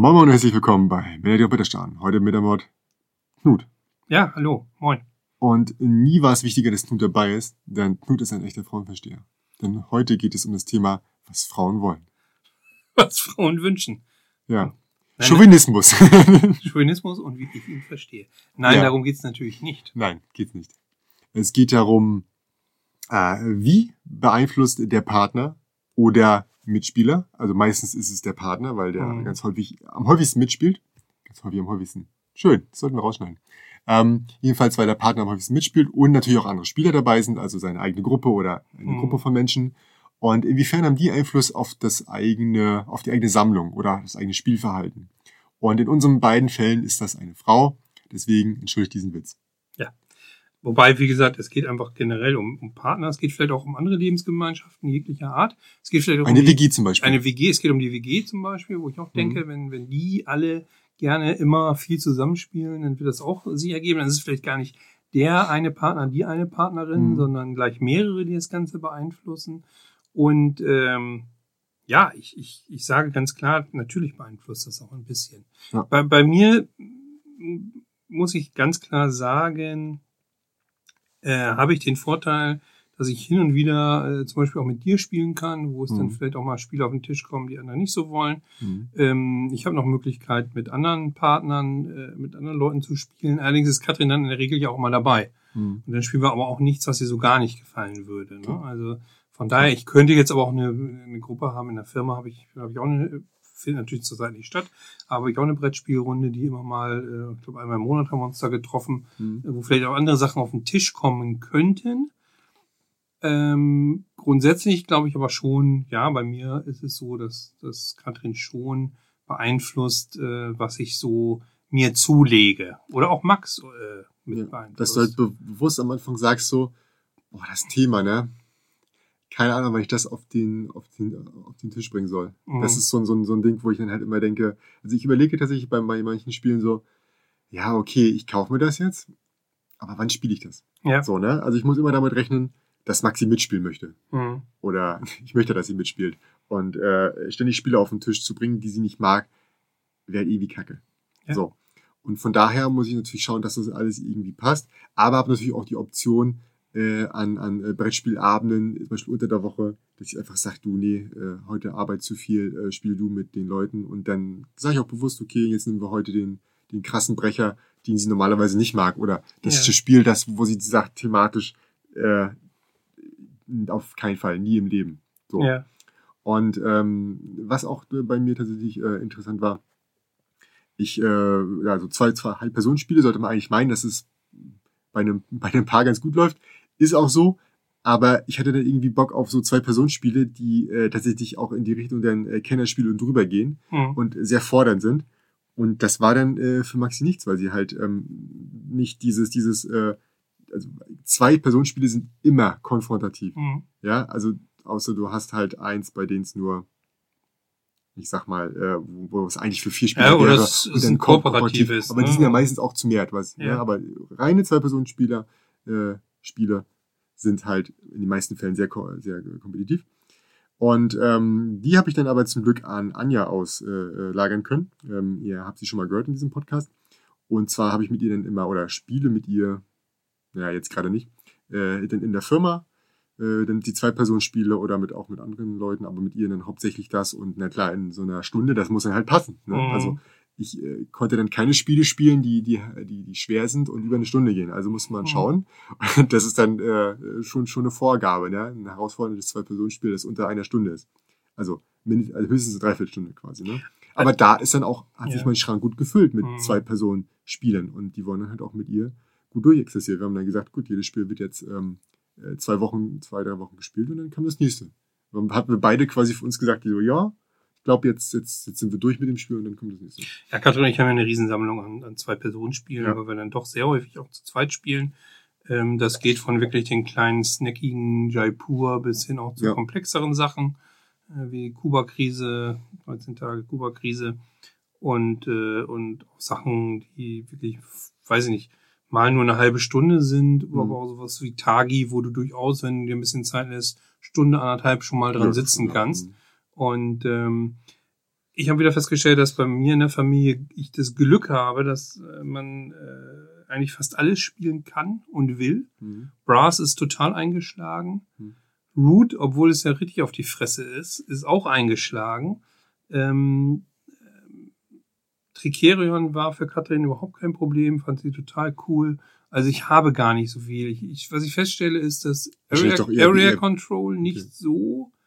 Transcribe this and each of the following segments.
Moin Moin und herzlich willkommen bei Melody und Bitterstein. Heute mit dem Wort Knut. Ja, hallo, moin. Und nie war es wichtiger, dass Knut dabei ist, denn Knut ist ein echter Frauenversteher. Denn heute geht es um das Thema, was Frauen wollen. Was Frauen wünschen. Ja. Nein, Chauvinismus. Chauvinismus und wie ich ihn verstehe. Nein, Ja. darum geht's natürlich nicht. Nein, geht's nicht. Es geht darum, äh, wie beeinflusst der Partner oder Mitspieler, also meistens ist es der Partner, weil der Mhm. ganz häufig, am häufigsten mitspielt. Ganz häufig am häufigsten. Schön, das sollten wir rausschneiden. Ähm, jedenfalls, weil der Partner am häufigsten mitspielt und natürlich auch andere Spieler dabei sind, also seine eigene Gruppe oder eine Mhm. Gruppe von Menschen. Und inwiefern haben die Einfluss auf das eigene, auf die eigene Sammlung oder das eigene Spielverhalten? Und in unseren beiden Fällen ist das eine Frau. Deswegen entschuldigt diesen Witz. Wobei, wie gesagt, es geht einfach generell um, um Partner, es geht vielleicht auch um andere Lebensgemeinschaften jeglicher Art. Es geht vielleicht auch Eine um die, WG zum Beispiel. eine WG, es geht um die WG zum Beispiel, wo ich auch denke, Mhm. wenn, wenn die alle gerne immer viel zusammenspielen, dann wird das auch sich ergeben. Dann ist es vielleicht gar nicht der eine Partner, die eine Partnerin, Mhm. sondern gleich mehrere, die das Ganze beeinflussen. Und ähm, ja, ich, ich, ich sage ganz klar, natürlich beeinflusst das auch ein bisschen. Ja. Bei, bei mir muss ich ganz klar sagen, äh, habe ich den Vorteil, dass ich hin und wieder äh, zum Beispiel auch mit dir spielen kann, wo es dann Mhm. vielleicht auch mal Spiele auf den Tisch kommen, die anderen nicht so wollen. Mhm. Ähm, ich habe noch Möglichkeit, mit anderen Partnern, äh, mit anderen Leuten zu spielen. Allerdings ist Katrin dann in der Regel ja auch mal dabei. Mhm. Und dann spielen wir aber auch nichts, was ihr so gar nicht gefallen würde. Ne? Also von daher, ich könnte jetzt aber auch eine, eine Gruppe haben. In der Firma habe ich, habe ich auch eine, findet natürlich zurzeit nicht statt, aber habe ich auch eine Brettspielrunde, die immer mal, äh, ich glaube einmal im Monat haben wir uns da getroffen, Mhm. wo vielleicht auch andere Sachen auf den Tisch kommen könnten. Ähm, grundsätzlich glaube ich aber schon, ja, bei mir ist es so, dass, dass Katrin schon beeinflusst, äh, was ich so mir zulege. Oder auch Max äh, mit Ja, beeinflusst. dass du halt be bewusst am Anfang sagst so, boah, das Thema, ne? Keine Ahnung, weil ich das auf den, auf den, auf den Tisch bringen soll. Mhm. Das ist so ein, so, ein, so ein Ding, wo ich dann halt immer denke, also ich überlege tatsächlich bei, bei manchen Spielen so, ja, okay, ich kaufe mir das jetzt, aber wann spiele ich das? ja. So, ne? Also ich muss immer damit rechnen, dass Maxi mitspielen möchte. Mhm. Oder ich möchte, dass sie mitspielt. Und äh, ständig Spiele auf den Tisch zu bringen, die sie nicht mag, wäre irgendwie kacke. Ja. So. Und von daher muss ich natürlich schauen, dass das alles irgendwie passt. Aber habe natürlich auch die Option äh, an, an äh, Brettspielabenden, zum Beispiel unter der Woche, dass ich einfach sage, du, nee, äh, heute Arbeit zu viel, äh, spiel du mit den Leuten. Und dann sage ich auch bewusst, okay, jetzt nehmen wir heute den, den krassen Brecher, den sie normalerweise nicht mag. Oder das Ja. Spiel, das, wo sie sagt, thematisch, äh, auf keinen Fall, nie im Leben. So. Ja. Und ähm, was auch bei mir tatsächlich äh, interessant war, ich, äh, ja, so zwei, zwei Personenspiele sollte man eigentlich meinen, dass es bei einem, bei einem Paar ganz gut läuft. Ist auch so. Aber ich hatte dann irgendwie Bock auf so zwei Personenspiele, die äh, tatsächlich auch in die Richtung dann äh, Kennerspiele und drüber gehen Mhm. und sehr fordernd sind. Und das war dann äh, für Maxi nichts, weil sie halt ähm, nicht dieses, dieses, äh, also zwei Personenspiele sind immer konfrontativ. Mhm. Ja, also außer du hast halt eins, bei denen es nur, ich sag mal, äh, wo, wo es eigentlich für vier Spieler Ja, oder wäre. es- dann ein kooperatives, Aber die ne? sind ja meistens auch zu mehr, was, ja. Ja. aber reine Zwei-Personen-Spieler, äh, Spieler sind halt in den meisten Fällen sehr, sehr kompetitiv. Und ähm, die habe ich dann aber zum Glück an Anja auslagern äh, lagern können. Ähm, ihr habt sie schon mal gehört in diesem Podcast. Und zwar habe ich mit ihr dann immer, oder spiele mit ihr, naja, jetzt gerade nicht, äh, dann in der Firma, äh, dann die Zwei-Personen-Spiele oder mit, auch mit anderen Leuten, aber mit ihr dann hauptsächlich das. Und na klar, in so einer Stunde, das muss dann halt passen. Ne? Mhm. Also ich äh, konnte dann keine Spiele spielen, die, die, die, die schwer sind und über eine Stunde gehen. Also musste man Mhm. schauen. Und das ist dann äh, schon, schon eine Vorgabe, ne? Ein herausforderndes Zwei-Personen-Spiel, das unter einer Stunde ist. Also, mind, also höchstens eine Dreiviertelstunde quasi, ne? Aber da ist dann auch, hat sich Ja. mein Schrank gut gefüllt mit Mhm. zwei Personen spielen. Und die wollen dann halt auch mit ihr gut durchexistiert. Wir haben dann gesagt, gut, jedes Spiel wird jetzt ähm, äh, zwei Wochen, zwei, drei Wochen gespielt und dann kam das nächste. Dann hatten wir beide quasi für uns gesagt, die so, ja, ich glaube, jetzt, jetzt, jetzt sind wir durch mit dem Spiel und dann kommt das nächste. Ja, Katrin und ich haben ja eine Riesensammlung an, an Zwei-Personen-Spielen, Ja. weil wir dann doch sehr häufig auch zu zweit spielen. Ähm, das geht von wirklich den kleinen, snackigen Jaipur bis hin auch zu Ja. komplexeren Sachen, äh, wie Kuba-Krise, 19 Tage Kuba-Krise und, äh, und auch Sachen, die wirklich, weiß ich nicht, mal nur eine halbe Stunde sind, Mhm. aber auch sowas wie Tagi, wo du durchaus, wenn du dir ein bisschen Zeit lässt, Stunde, anderthalb schon mal dran Ja, sitzen kannst. Und ähm, ich habe wieder festgestellt, dass bei mir in der Familie ich das Glück habe, dass äh, man äh, eigentlich fast alles spielen kann und will. Mhm. Brass ist total eingeschlagen. Hm. Root, obwohl es ja richtig auf die Fresse ist, ist auch eingeschlagen. Ähm, ähm, Tricerion war für Katrin überhaupt kein Problem, fand sie total cool. Also ich habe gar nicht so viel. Ich, ich, was ich feststelle, ist, dass Area, Area Control nicht Okay. so Mhm.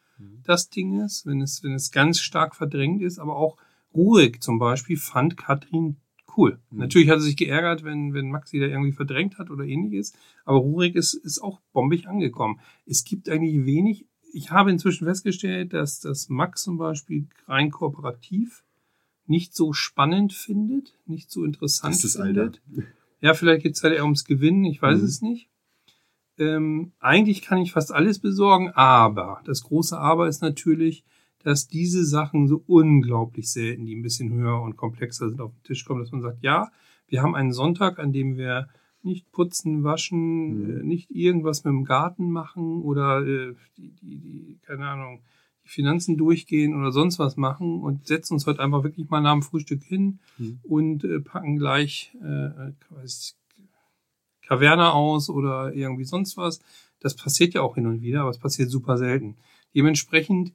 Das Ding ist, wenn es, wenn es ganz stark verdrängt ist, aber auch Rurik zum Beispiel fand Katrin cool. Mhm. Natürlich hat sie sich geärgert, wenn, wenn Maxi da irgendwie verdrängt hat oder ähnliches, aber Rurik ist, ist auch bombig angekommen. Es gibt eigentlich wenig, ich habe inzwischen festgestellt, dass, dass Max zum Beispiel rein kooperativ nicht so spannend findet, nicht so interessant Das ist das Alter. findet. Ja, vielleicht geht's halt eher ums Gewinnen, ich weiß Mhm. es nicht. Ähm, eigentlich kann ich fast alles besorgen, aber das große Aber ist natürlich, dass diese Sachen so unglaublich selten, die ein bisschen höher und komplexer sind, auf den Tisch kommen, dass man sagt, ja, wir haben einen Sonntag, an dem wir nicht putzen, waschen, Mhm. äh, nicht irgendwas mit dem Garten machen oder äh, die, die, die, keine Ahnung, die Finanzen durchgehen oder sonst was machen und setzen uns heute einfach wirklich mal nach dem Frühstück hin Mhm. und äh, packen gleich äh, weiß ich, Kaverne aus oder irgendwie sonst was. Das passiert ja auch hin und wieder, aber es passiert super selten. Dementsprechend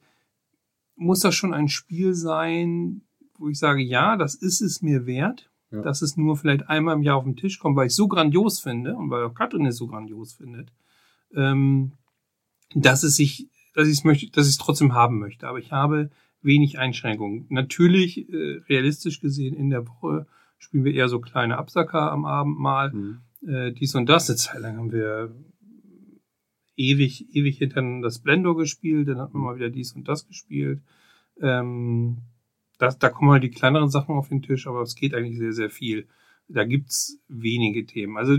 muss das schon ein Spiel sein, wo ich sage, ja, das ist es mir wert, Ja. dass es nur vielleicht einmal im Jahr auf den Tisch kommt, weil ich es so grandios finde und weil auch Katrin es so grandios findet, ähm, dass es sich, dass ich es möchte, dass ich es trotzdem haben möchte. Aber ich habe wenig Einschränkungen. Natürlich, äh, realistisch gesehen, in der Woche spielen wir eher so kleine Absacker am Abend mal Mhm. Äh, dies und das. Eine Zeit lang haben wir ewig, ewig hintereinander das Blender gespielt, dann hat man mal wieder dies und das gespielt. Ähm, das, da kommen halt die kleineren Sachen auf den Tisch, aber es geht eigentlich sehr, sehr viel. Da gibt's wenige Themen. Also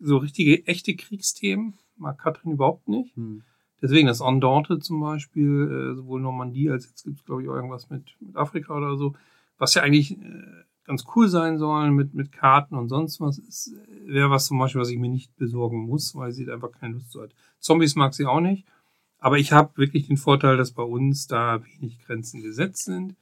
so richtige, echte Kriegsthemen mag Katrin überhaupt nicht. Mhm. Deswegen das Undaunted zum Beispiel, äh, sowohl Normandie als jetzt gibt's glaube ich auch irgendwas mit, mit Afrika oder so, was ja eigentlich äh, ganz cool sein soll mit, mit Karten und sonst was, ist, äh, wäre was zum Beispiel, was ich mir nicht besorgen muss, weil sie da einfach keine Lust zu hat. Zombies mag sie auch nicht, aber ich habe wirklich den Vorteil, dass bei uns da wenig Grenzen gesetzt sind.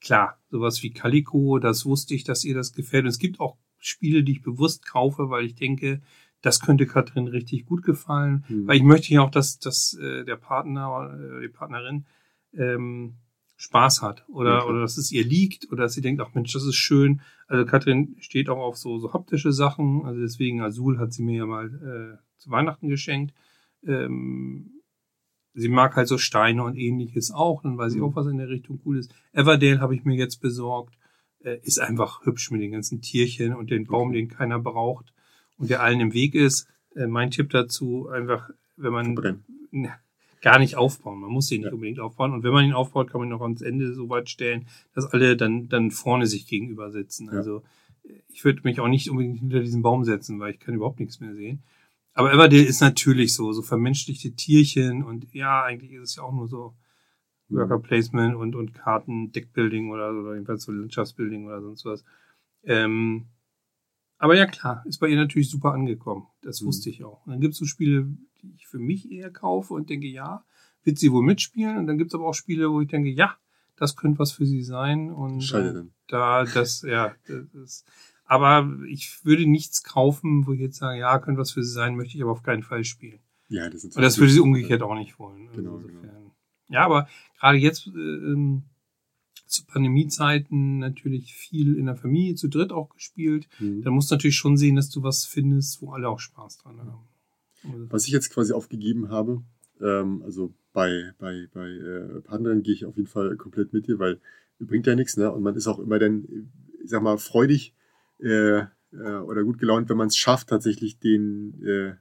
Klar, sowas wie Calico, das wusste ich, dass ihr das gefällt. Und es gibt auch Spiele, die ich bewusst kaufe, weil ich denke, das könnte Katrin richtig gut gefallen. Mhm. Weil ich möchte ja auch, dass, dass äh, der Partner oder die Partnerin ähm, Spaß hat oder, Ja, klar. oder dass es ihr liegt oder dass sie denkt, ach Mensch, das ist schön. Also Katrin steht auch auf so, so haptische Sachen. Also deswegen Azul hat sie mir ja mal äh, zu Weihnachten geschenkt. Ähm, sie mag halt so Steine und ähnliches auch, dann weiß ich Mhm. auch, was in der Richtung cool ist. Everdale habe ich mir jetzt besorgt. Äh, ist einfach hübsch mit den ganzen Tierchen und den Baum, Okay. den keiner braucht und der allen im Weg ist. Äh, mein Tipp dazu, einfach, wenn man Verbrennen. Gar nicht aufbauen. Man muss ihn nicht Ja. unbedingt aufbauen. Und wenn man ihn aufbaut, kann man ihn noch ans Ende so weit stellen, dass alle dann, dann vorne sich gegenüber sitzen. Ja. Also ich würde mich auch nicht unbedingt hinter diesen Baum setzen, weil ich kann überhaupt nichts mehr sehen. Aber Everdale ist natürlich so, so vermenschlichte Tierchen und ja, eigentlich ist es ja auch nur so Mhm. Worker Placement und, und Karten, Deckbuilding oder, oder jedenfalls so Landschaftsbuilding oder sonst was. Ähm, aber ja, klar, ist bei ihr natürlich super angekommen. Das Mhm. wusste ich auch. Und dann gibt's so Spiele, die ich für mich eher kaufe und denke, ja, wird sie wohl mitspielen. Und dann gibt's aber auch Spiele, wo ich denke, ja, das könnte was für sie sein. Und Schade äh, da, das, ja, das ist, aber ich würde nichts kaufen, wo ich jetzt sage, ja, könnte was für sie sein, möchte ich aber auf keinen Fall spielen. Ja, das sind Und das würde sie umgekehrt auch nicht wollen. Also Genau, insofern. Ja, aber gerade jetzt äh, ähm, zu Pandemiezeiten natürlich viel in der Familie zu dritt auch gespielt. Mhm. Da musst du natürlich schon sehen, dass du was findest, wo alle auch Spaß dran haben. Also, Was ich jetzt quasi aufgegeben habe, ähm, also bei, bei, bei äh, Partnern gehe ich auf jeden Fall komplett mit dir, weil bringt ja nichts, ne? Und man ist auch immer dann, ich sag mal, freudig äh, äh, oder gut gelaunt, wenn man es schafft, tatsächlich den, äh,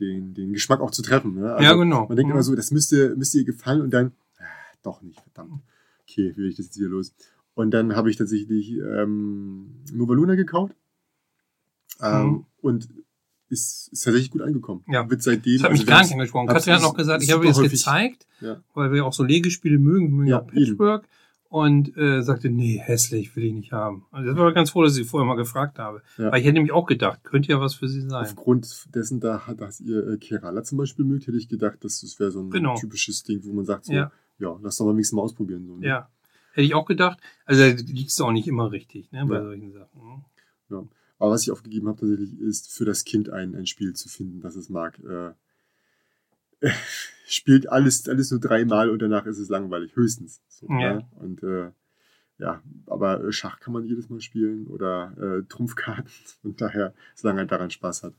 den, den Geschmack auch zu treffen. Ne? Also Ja, genau. Man denkt Mhm. immer so, das müsste, müsste ihr gefallen und dann, ah, doch nicht, verdammt. Okay, wie will ich das jetzt wieder los? Und dann habe ich tatsächlich ähm, Nova Luna gekauft. Ähm, Mhm. Und ist, ist tatsächlich gut angekommen. Ja. Wird seitdem. das hat mich also gar nicht angesprochen. Katrin hat noch gesagt, ich habe ihr das gezeigt, Ja. weil wir auch so Legespiele mögen, wir mögen Ja, auch Patchwork. Und äh, sagte, nee, hässlich, will ich nicht haben. Also das war ganz froh, dass ich vorher mal gefragt habe. Ja. Weil ich hätte nämlich auch gedacht, könnte ja was für sie sein. Aufgrund dessen, da, dass ihr äh, Kerala zum Beispiel mögt, hätte ich gedacht, dass das wäre so ein Genau. typisches Ding, wo man sagt, so, Ja. Ja. lass doch mal wenigstens mal ausprobieren. So, ne? Ja. Hätte ich auch gedacht. Also da liegst du auch nicht immer richtig, ne, bei Ja. solchen Sachen. ne? Ja. Aber was ich aufgegeben habe tatsächlich, ist für das Kind ein, ein Spiel zu finden, das es mag. Äh, spielt alles, alles nur dreimal und danach ist es langweilig, höchstens. So, Ja. ne? Und äh, ja, aber äh, Schach kann man jedes Mal spielen oder äh, Trumpfkarten. Und daher, solange er daran Spaß hat.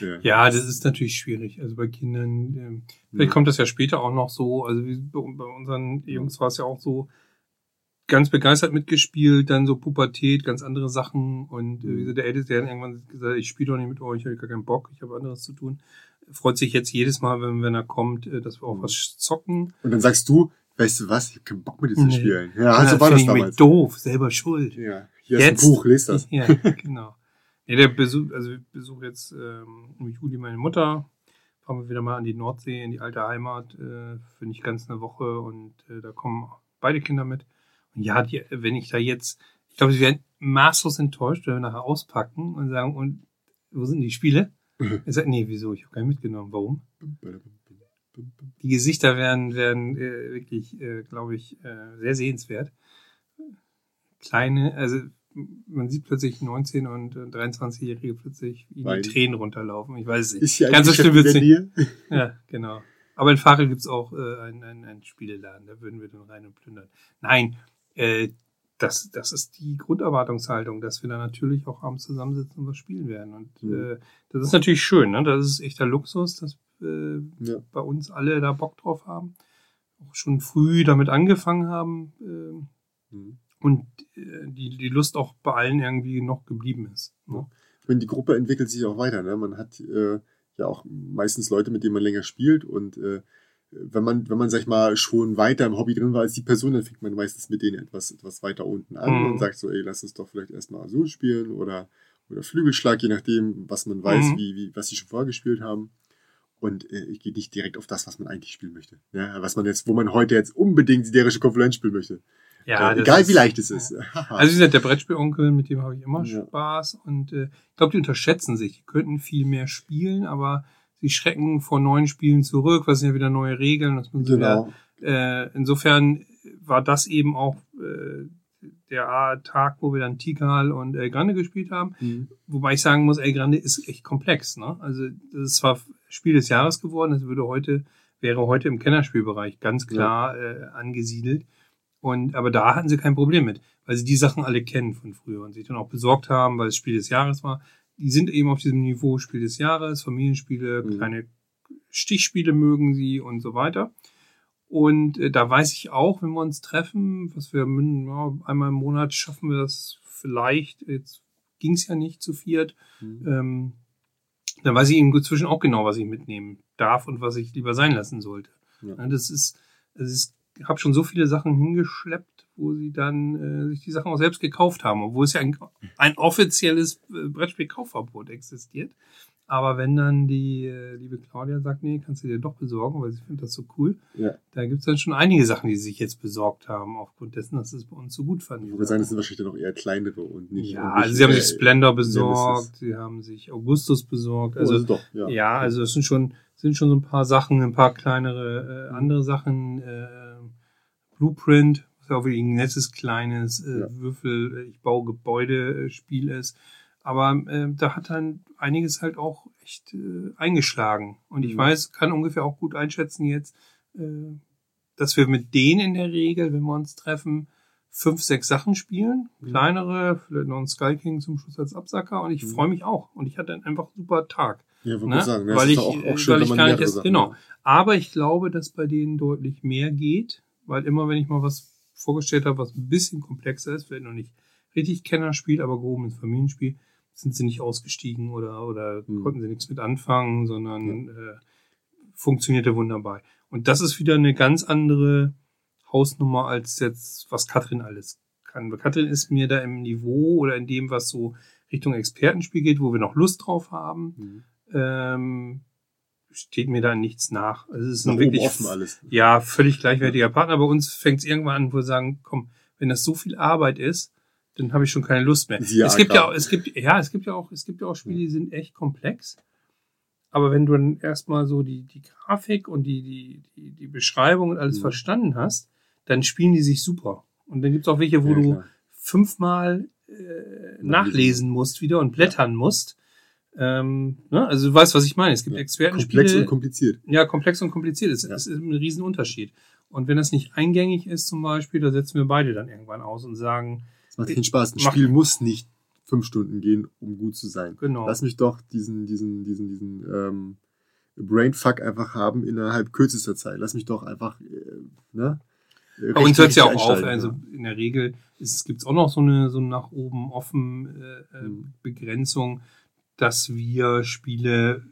Äh, Ja, das ist natürlich schwierig. Also bei Kindern, ähm, vielleicht ja. kommt das ja später auch noch so. Also wie bei, unseren Jungs war es ja auch so, ganz begeistert mitgespielt, dann so Pubertät, ganz andere Sachen. Und äh, wie gesagt, der Älteste der hat irgendwann gesagt, ich spiele doch nicht mit euch, ich habe gar keinen Bock, ich habe anderes zu tun. Freut sich jetzt jedes Mal, wenn, wenn er kommt, äh, dass wir auch Mhm. was zocken. Und dann sagst du, weißt du was, ich habe keinen Bock mit zu Nee. spielen. Ja, also war find das ich damals. doof, selber schuld. Ja, hier Jetzt- ist ein Buch, lest das. Ja, genau. Ja, der Besuch, also ich besuche jetzt ähm, im Juli meine Mutter. Fahren wir wieder mal an die Nordsee, in die alte Heimat, äh, für nicht ganz eine Woche und äh, da kommen beide Kinder mit. Und ja, die, wenn ich da jetzt, ich glaube, sie werden maßlos enttäuscht, wenn wir nachher auspacken und sagen, und wo sind die Spiele? Er sagt, nee, wieso? Ich habe keinen mitgenommen. Warum? Die Gesichter werden, werden äh, wirklich, äh, glaube ich, äh, sehr sehenswert. Kleine, also man sieht plötzlich 19 und äh, 23-Jährige plötzlich wie die. Tränen runterlaufen. Ich weiß es nicht. Ist hier Ganz so schlimm wird's nicht. Ja, genau. Aber in Fachel gibt's auch äh, einen, einen, einen Spieleladen, da würden wir dann rein und plündern. Nein, äh, das, das ist die Grunderwartungshaltung, dass wir da natürlich auch abends zusammensitzen und was spielen werden. Und Mhm. äh, das ist natürlich schön, ne? Das ist echter Luxus, dass äh, Ja. bei uns alle da Bock drauf haben. Auch schon früh damit angefangen haben äh, Mhm. Und äh, die, die Lust auch bei allen irgendwie noch geblieben ist. Ne? Ich meine, die Gruppe entwickelt sich auch weiter. Ne? Man hat äh, ja auch meistens Leute, mit denen man länger spielt und äh, wenn man, wenn man, sag ich mal, schon weiter im Hobby drin war als die Person, dann fängt man meistens mit denen etwas, etwas weiter unten an Mhm. und sagt so, ey, lass uns doch vielleicht erstmal so spielen oder, oder Flügelschlag, je nachdem, was man weiß, Mhm. wie, wie, was sie schon vorher gespielt haben. Und äh, ich gehe nicht direkt auf das, was man eigentlich spielen möchte. Ja, was man jetzt, wo man heute jetzt unbedingt siderische Konfluenz spielen möchte. Ja, das egal ist- wie leicht es ist. Also wie gesagt, der Brettspielonkel, mit dem habe ich immer Ja. Spaß und äh, ich glaube, die unterschätzen sich. Die könnten viel mehr spielen, aber sie schrecken vor neuen Spielen zurück, was sind ja wieder neue Regeln. Das genau. wieder, äh, insofern war das eben auch äh, der Tag, wo wir dann Tikal und El Grande gespielt haben. Mhm. Wobei ich sagen muss, El Grande ist echt komplex. Ne? Also das ist zwar Spiel des Jahres geworden, das würde heute, wäre heute im Kennerspielbereich ganz klar äh, angesiedelt. Und aber da hatten sie kein Problem mit, weil sie die Sachen alle kennen von früher und sich dann auch besorgt haben, weil es Spiel des Jahres war. Die sind eben auf diesem Niveau Spiel des Jahres, Familienspiele, Mhm. kleine Stichspiele mögen sie und so weiter. Und äh, da weiß ich auch, wenn wir uns treffen, was wir ja, einmal im Monat schaffen wir das vielleicht. Jetzt ging es ja nicht zu viert. Mhm. Ähm, dann weiß ich inzwischen auch genau, was ich mitnehmen darf und was ich lieber sein lassen sollte. Ja. Ja, das ist, das ist, habe schon so viele Sachen hingeschleppt, wo sie dann äh, sich die Sachen auch selbst gekauft haben, obwohl es ja ein, ein offizielles äh, Brettspiel-Kaufverbot existiert. Aber wenn dann die äh, liebe Claudia sagt, nee, kannst du dir doch besorgen, weil sie findet das so cool, Ja. da gibt's dann schon einige Sachen, die sie sich jetzt besorgt haben, aufgrund dessen, dass es bei uns so gut fand. Ich würde sagen, das sind wahrscheinlich dann auch eher kleinere und nicht. ja, und nicht, also sie haben sich Splendor besorgt, sie haben sich Augustus besorgt, Also, also doch, ja. ja, also es sind schon, sind schon so ein paar Sachen, ein paar kleinere äh, andere Sachen. Äh, Blueprint, was ja auch wirklich ein nettes kleines äh, Ja. Würfel, äh, ich baue Gebäude äh, Spiel ist. Aber äh, da hat dann einiges halt auch echt äh, eingeschlagen. Und ich Mhm. weiß, kann ungefähr auch gut einschätzen jetzt, äh, dass wir mit denen in der Regel, wenn wir uns treffen, fünf, sechs Sachen spielen. Mhm. Kleinere, vielleicht noch ein Sky King zum Schluss als Absacker. Und ich Mhm. freue mich auch. Und ich hatte einen einfach super Tag. Ja, wollte Ne? sagen. ne, weil es ich, ist auch, äh, auch schön, weil ich gar nicht erst, genau. Aber ich glaube, dass bei denen deutlich mehr geht, weil immer, wenn ich mal was vorgestellt habe, was ein bisschen komplexer ist, vielleicht noch nicht richtig Kenner spielt, aber gehoben ins Familienspiel, sind sie nicht ausgestiegen oder, oder Hm. konnten sie nichts mit anfangen, sondern äh, funktionierte wunderbar. Und das ist wieder eine ganz andere Hausnummer als jetzt, was Katrin alles kann. Weil Katrin ist mir da im Niveau oder in dem, was so Richtung Expertenspiel geht, wo wir noch Lust drauf haben, Mhm. ähm, steht mir da nichts nach. Also es ist ein wirklich ja völlig gleichwertiger Partner. Bei uns fängt es irgendwann an, wo wir sagen, komm, wenn das so viel Arbeit ist, dann habe ich schon keine Lust mehr. Siehe es gibt ja Agra. auch, es gibt ja, es gibt ja auch, es gibt ja auch Spiele, die sind echt komplex. Aber wenn du dann erstmal so die, die Grafik und die, die, die, die Beschreibung und alles Mhm. verstanden hast, dann spielen die sich super. Und dann gibt's auch welche, wo Ja, du klar. fünfmal äh, nachlesen musst wieder und blättern musst. Ähm, ne? Also du weißt, was ich meine. Es gibt Ja. Expertenspiele. Komplex und kompliziert. Ja, komplex und kompliziert. Es Ja. es ist ein Riesenunterschied. Und wenn das nicht eingängig ist zum Beispiel, da setzen wir beide dann irgendwann aus und sagen, Es macht keinen Spaß. Ein Spiel muss nicht fünf Stunden gehen, um gut zu sein. genau. Lass mich doch diesen, diesen, diesen, diesen ähm, Brainfuck einfach haben innerhalb kürzester Zeit. Lass mich doch einfach, äh, ne? Bei uns hört es ja auch auf. Also in der Regel gibt es auch noch so eine so nach oben offen äh, äh, Mhm. Begrenzung, dass wir Spiele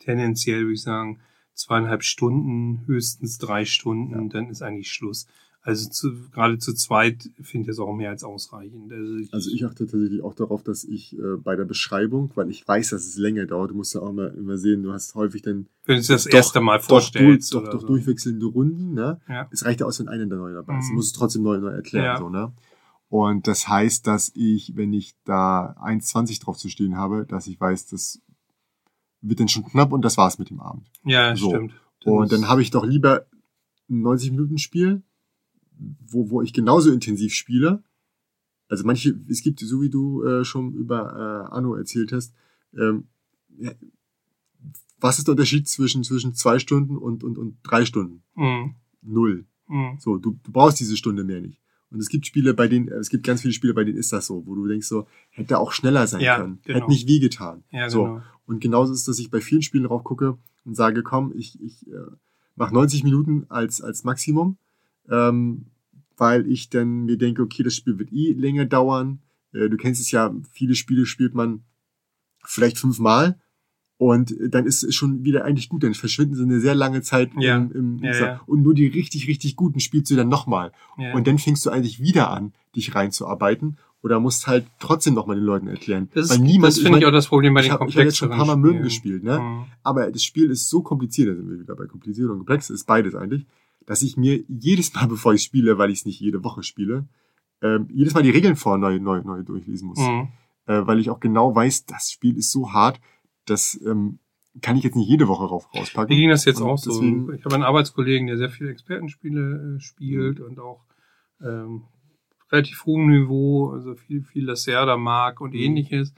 tendenziell, würde ich sagen, zweieinhalb Stunden, höchstens drei Stunden, dann ist eigentlich Schluss. Also zu, gerade zu zweit finde ich das auch mehr als ausreichend. Also ich, Also ich achte tatsächlich auch darauf, dass ich äh, bei der Beschreibung, weil ich weiß, dass es länger dauert, du musst ja auch mal immer sehen, du hast häufig dann wenn du es das doch- erste Mal doch, durch, vorstellst. doch, doch so. durchwechselnde Runden, ne? Ja. Es reicht ja aus, wenn einer der neu dabei ist. Mhm. Du musst es trotzdem neu, neu erklären, Ja. so, ne? Und das heißt, dass ich, wenn ich da 1,20 drauf zu stehen habe, dass ich weiß, das wird dann schon knapp und das war's mit dem Abend. ja, So. stimmt. Das Und dann habe ich doch lieber ein 90 Minuten Spiel, wo, wo ich genauso intensiv spiele. Also manche, es gibt, so wie du äh, schon über äh, Anno erzählt hast, ähm, ja, was ist der Unterschied zwischen, zwischen zwei Stunden und, und, und drei Stunden? Mhm. Null. Mhm. So, du, du brauchst diese Stunde mehr nicht. Und es gibt Spiele, bei denen, es gibt ganz viele Spiele, bei denen ist das so, wo du denkst so, hätte auch schneller sein Ja, können. genau. Hätte nicht wehgetan. Ja, so. genau. Und genauso ist, dass ich bei vielen Spielen drauf gucke und sage, komm, ich, ich äh, mache 90 Minuten als, als Maximum, ähm, weil ich dann mir denke, okay, das Spiel wird eh länger dauern. Äh, du kennst es ja, viele Spiele spielt man vielleicht fünfmal und dann ist es schon wieder eigentlich gut. Dann verschwinden sie eine sehr lange Zeit Ja. im, im Ja, ja. und nur die richtig, richtig guten spielst du dann nochmal. Und dann fängst du eigentlich wieder an, dich reinzuarbeiten oder musst halt trotzdem nochmal den Leuten erklären. das Weil niemand, das finde ich mein, auch das Problem bei den ich habe hab jetzt schon ein paar Mal Spielen. gespielt, ne? Mhm. Aber das Spiel ist so kompliziert, da sind wir wieder bei kompliziert und komplex, ist beides eigentlich, dass ich mir jedes Mal, bevor ich spiele, weil ich es nicht jede Woche spiele, ähm, jedes Mal die Regeln vor neu, neu, neu durchlesen muss. Mhm. Äh, weil ich auch genau weiß, das Spiel ist so hart, das ähm, kann ich jetzt nicht jede Woche rauf, rauspacken. Mir ging das jetzt Und auch so. Ich habe einen Arbeitskollegen, der sehr viele Expertenspiele äh, spielt und auch ähm, relativ hohem Niveau, also viel, viel Lacerda mag und Mhm. ähnliches.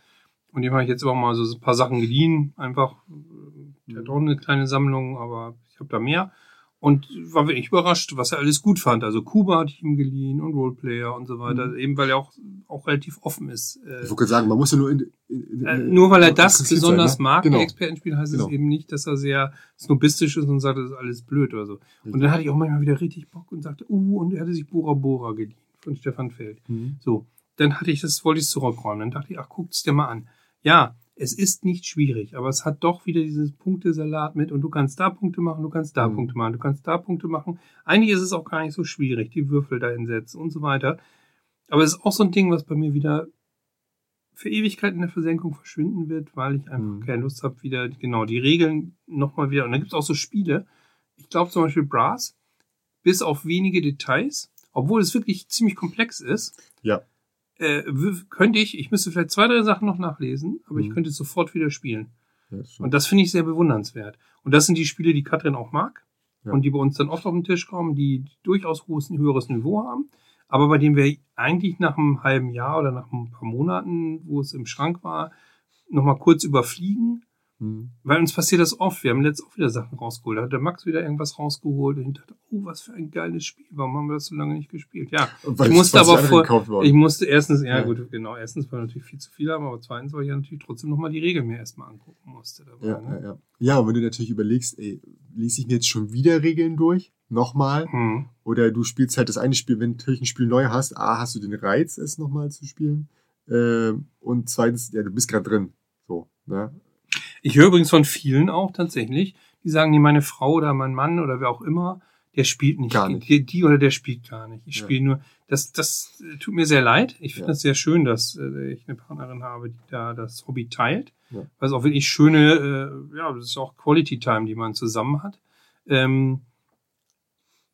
Und dem habe ich jetzt auch mal so ein paar Sachen geliehen. Einfach, äh, der hat Mhm. auch eine kleine Sammlung, aber ich habe da mehr. Und war wirklich überrascht, was er alles gut fand. Also Kuba hatte ich ihm geliehen und Roleplayer und so weiter. Mhm. Eben weil er auch, auch relativ offen ist. Äh, Ich wollte gerade sagen, man muss ja nur in, in, in, äh, nur weil er das besonders sein, ne? mag, Genau. der Expertenspiel, heißt Genau. es eben nicht, dass er sehr snobistisch ist und sagt, das ist alles blöd oder so. Und dann hatte ich auch manchmal wieder richtig Bock und sagte, uh, und er hatte sich Bora Bora geliehen von Stefan Feld. Mhm. So, dann hatte ich das, wollte ich es zurückräumen. Dann dachte ich, ach, guck's dir mal an. Ja, es ist nicht schwierig, aber es hat doch wieder dieses Punktesalat mit und du kannst da Punkte machen, du kannst da Mhm. Punkte machen, du kannst da Punkte machen. Eigentlich ist es auch gar nicht so schwierig, die Würfel da hinsetzen und so weiter. Aber es ist auch so ein Ding, was bei mir wieder für Ewigkeit in der Versenkung verschwinden wird, weil ich einfach Mhm. keine Lust habe, wieder genau die Regeln nochmal wieder. Und dann gibt es auch so Spiele. Ich glaube zum Beispiel Brass, bis auf wenige Details, obwohl es wirklich ziemlich komplex ist, Ja. Äh, könnte ich, ich müsste vielleicht zwei, drei Sachen noch nachlesen, aber ich Mhm. könnte es sofort wieder spielen. Ja, Und das finde ich sehr bewundernswert. Und das sind die Spiele, die Katrin auch mag Ja. und die bei uns dann oft auf den Tisch kommen, die durchaus hohes, ein höheres Niveau haben, aber bei denen wir eigentlich nach einem halben Jahr oder nach ein paar Monaten, wo es im Schrank war, nochmal kurz überfliegen, Mhm. weil uns passiert das oft. Wir haben letzt auch wieder Sachen rausgeholt. Da hat der Max wieder irgendwas rausgeholt und dachte, oh, was für ein geiles Spiel. Warum haben wir das so lange nicht gespielt? Ja, Weil ich musste 20 aber vor, ich musste erstens, ja, Ja. gut, genau, erstens, weil wir natürlich viel zu viel haben, aber zweitens, weil ich natürlich trotzdem nochmal die Regeln mir erstmal angucken musste. Dabei, Ja, ne? ja, ja. ja, und wenn du natürlich überlegst, ey, lese ich mir jetzt schon wieder Regeln durch? Nochmal? Hm. Oder du spielst halt das eine Spiel, wenn du natürlich ein Spiel neu hast, A, hast du den Reiz, es nochmal zu spielen. Ähm, und zweitens, ja, du bist gerade drin. So, ne? Ich höre übrigens von vielen auch tatsächlich, die sagen, nee, meine Frau oder mein Mann oder wer auch immer, der spielt nicht. Gar nicht. Die, die oder der spielt gar nicht. Ich Ja. spiele nur. Das, das äh, tut mir sehr leid. Ich finde Ja. das sehr schön, dass äh, ich eine Partnerin habe, die da das Hobby teilt. Ja. Weil es auch wirklich schöne, äh, ja, das ist auch Quality Time, die man zusammen hat. Ähm,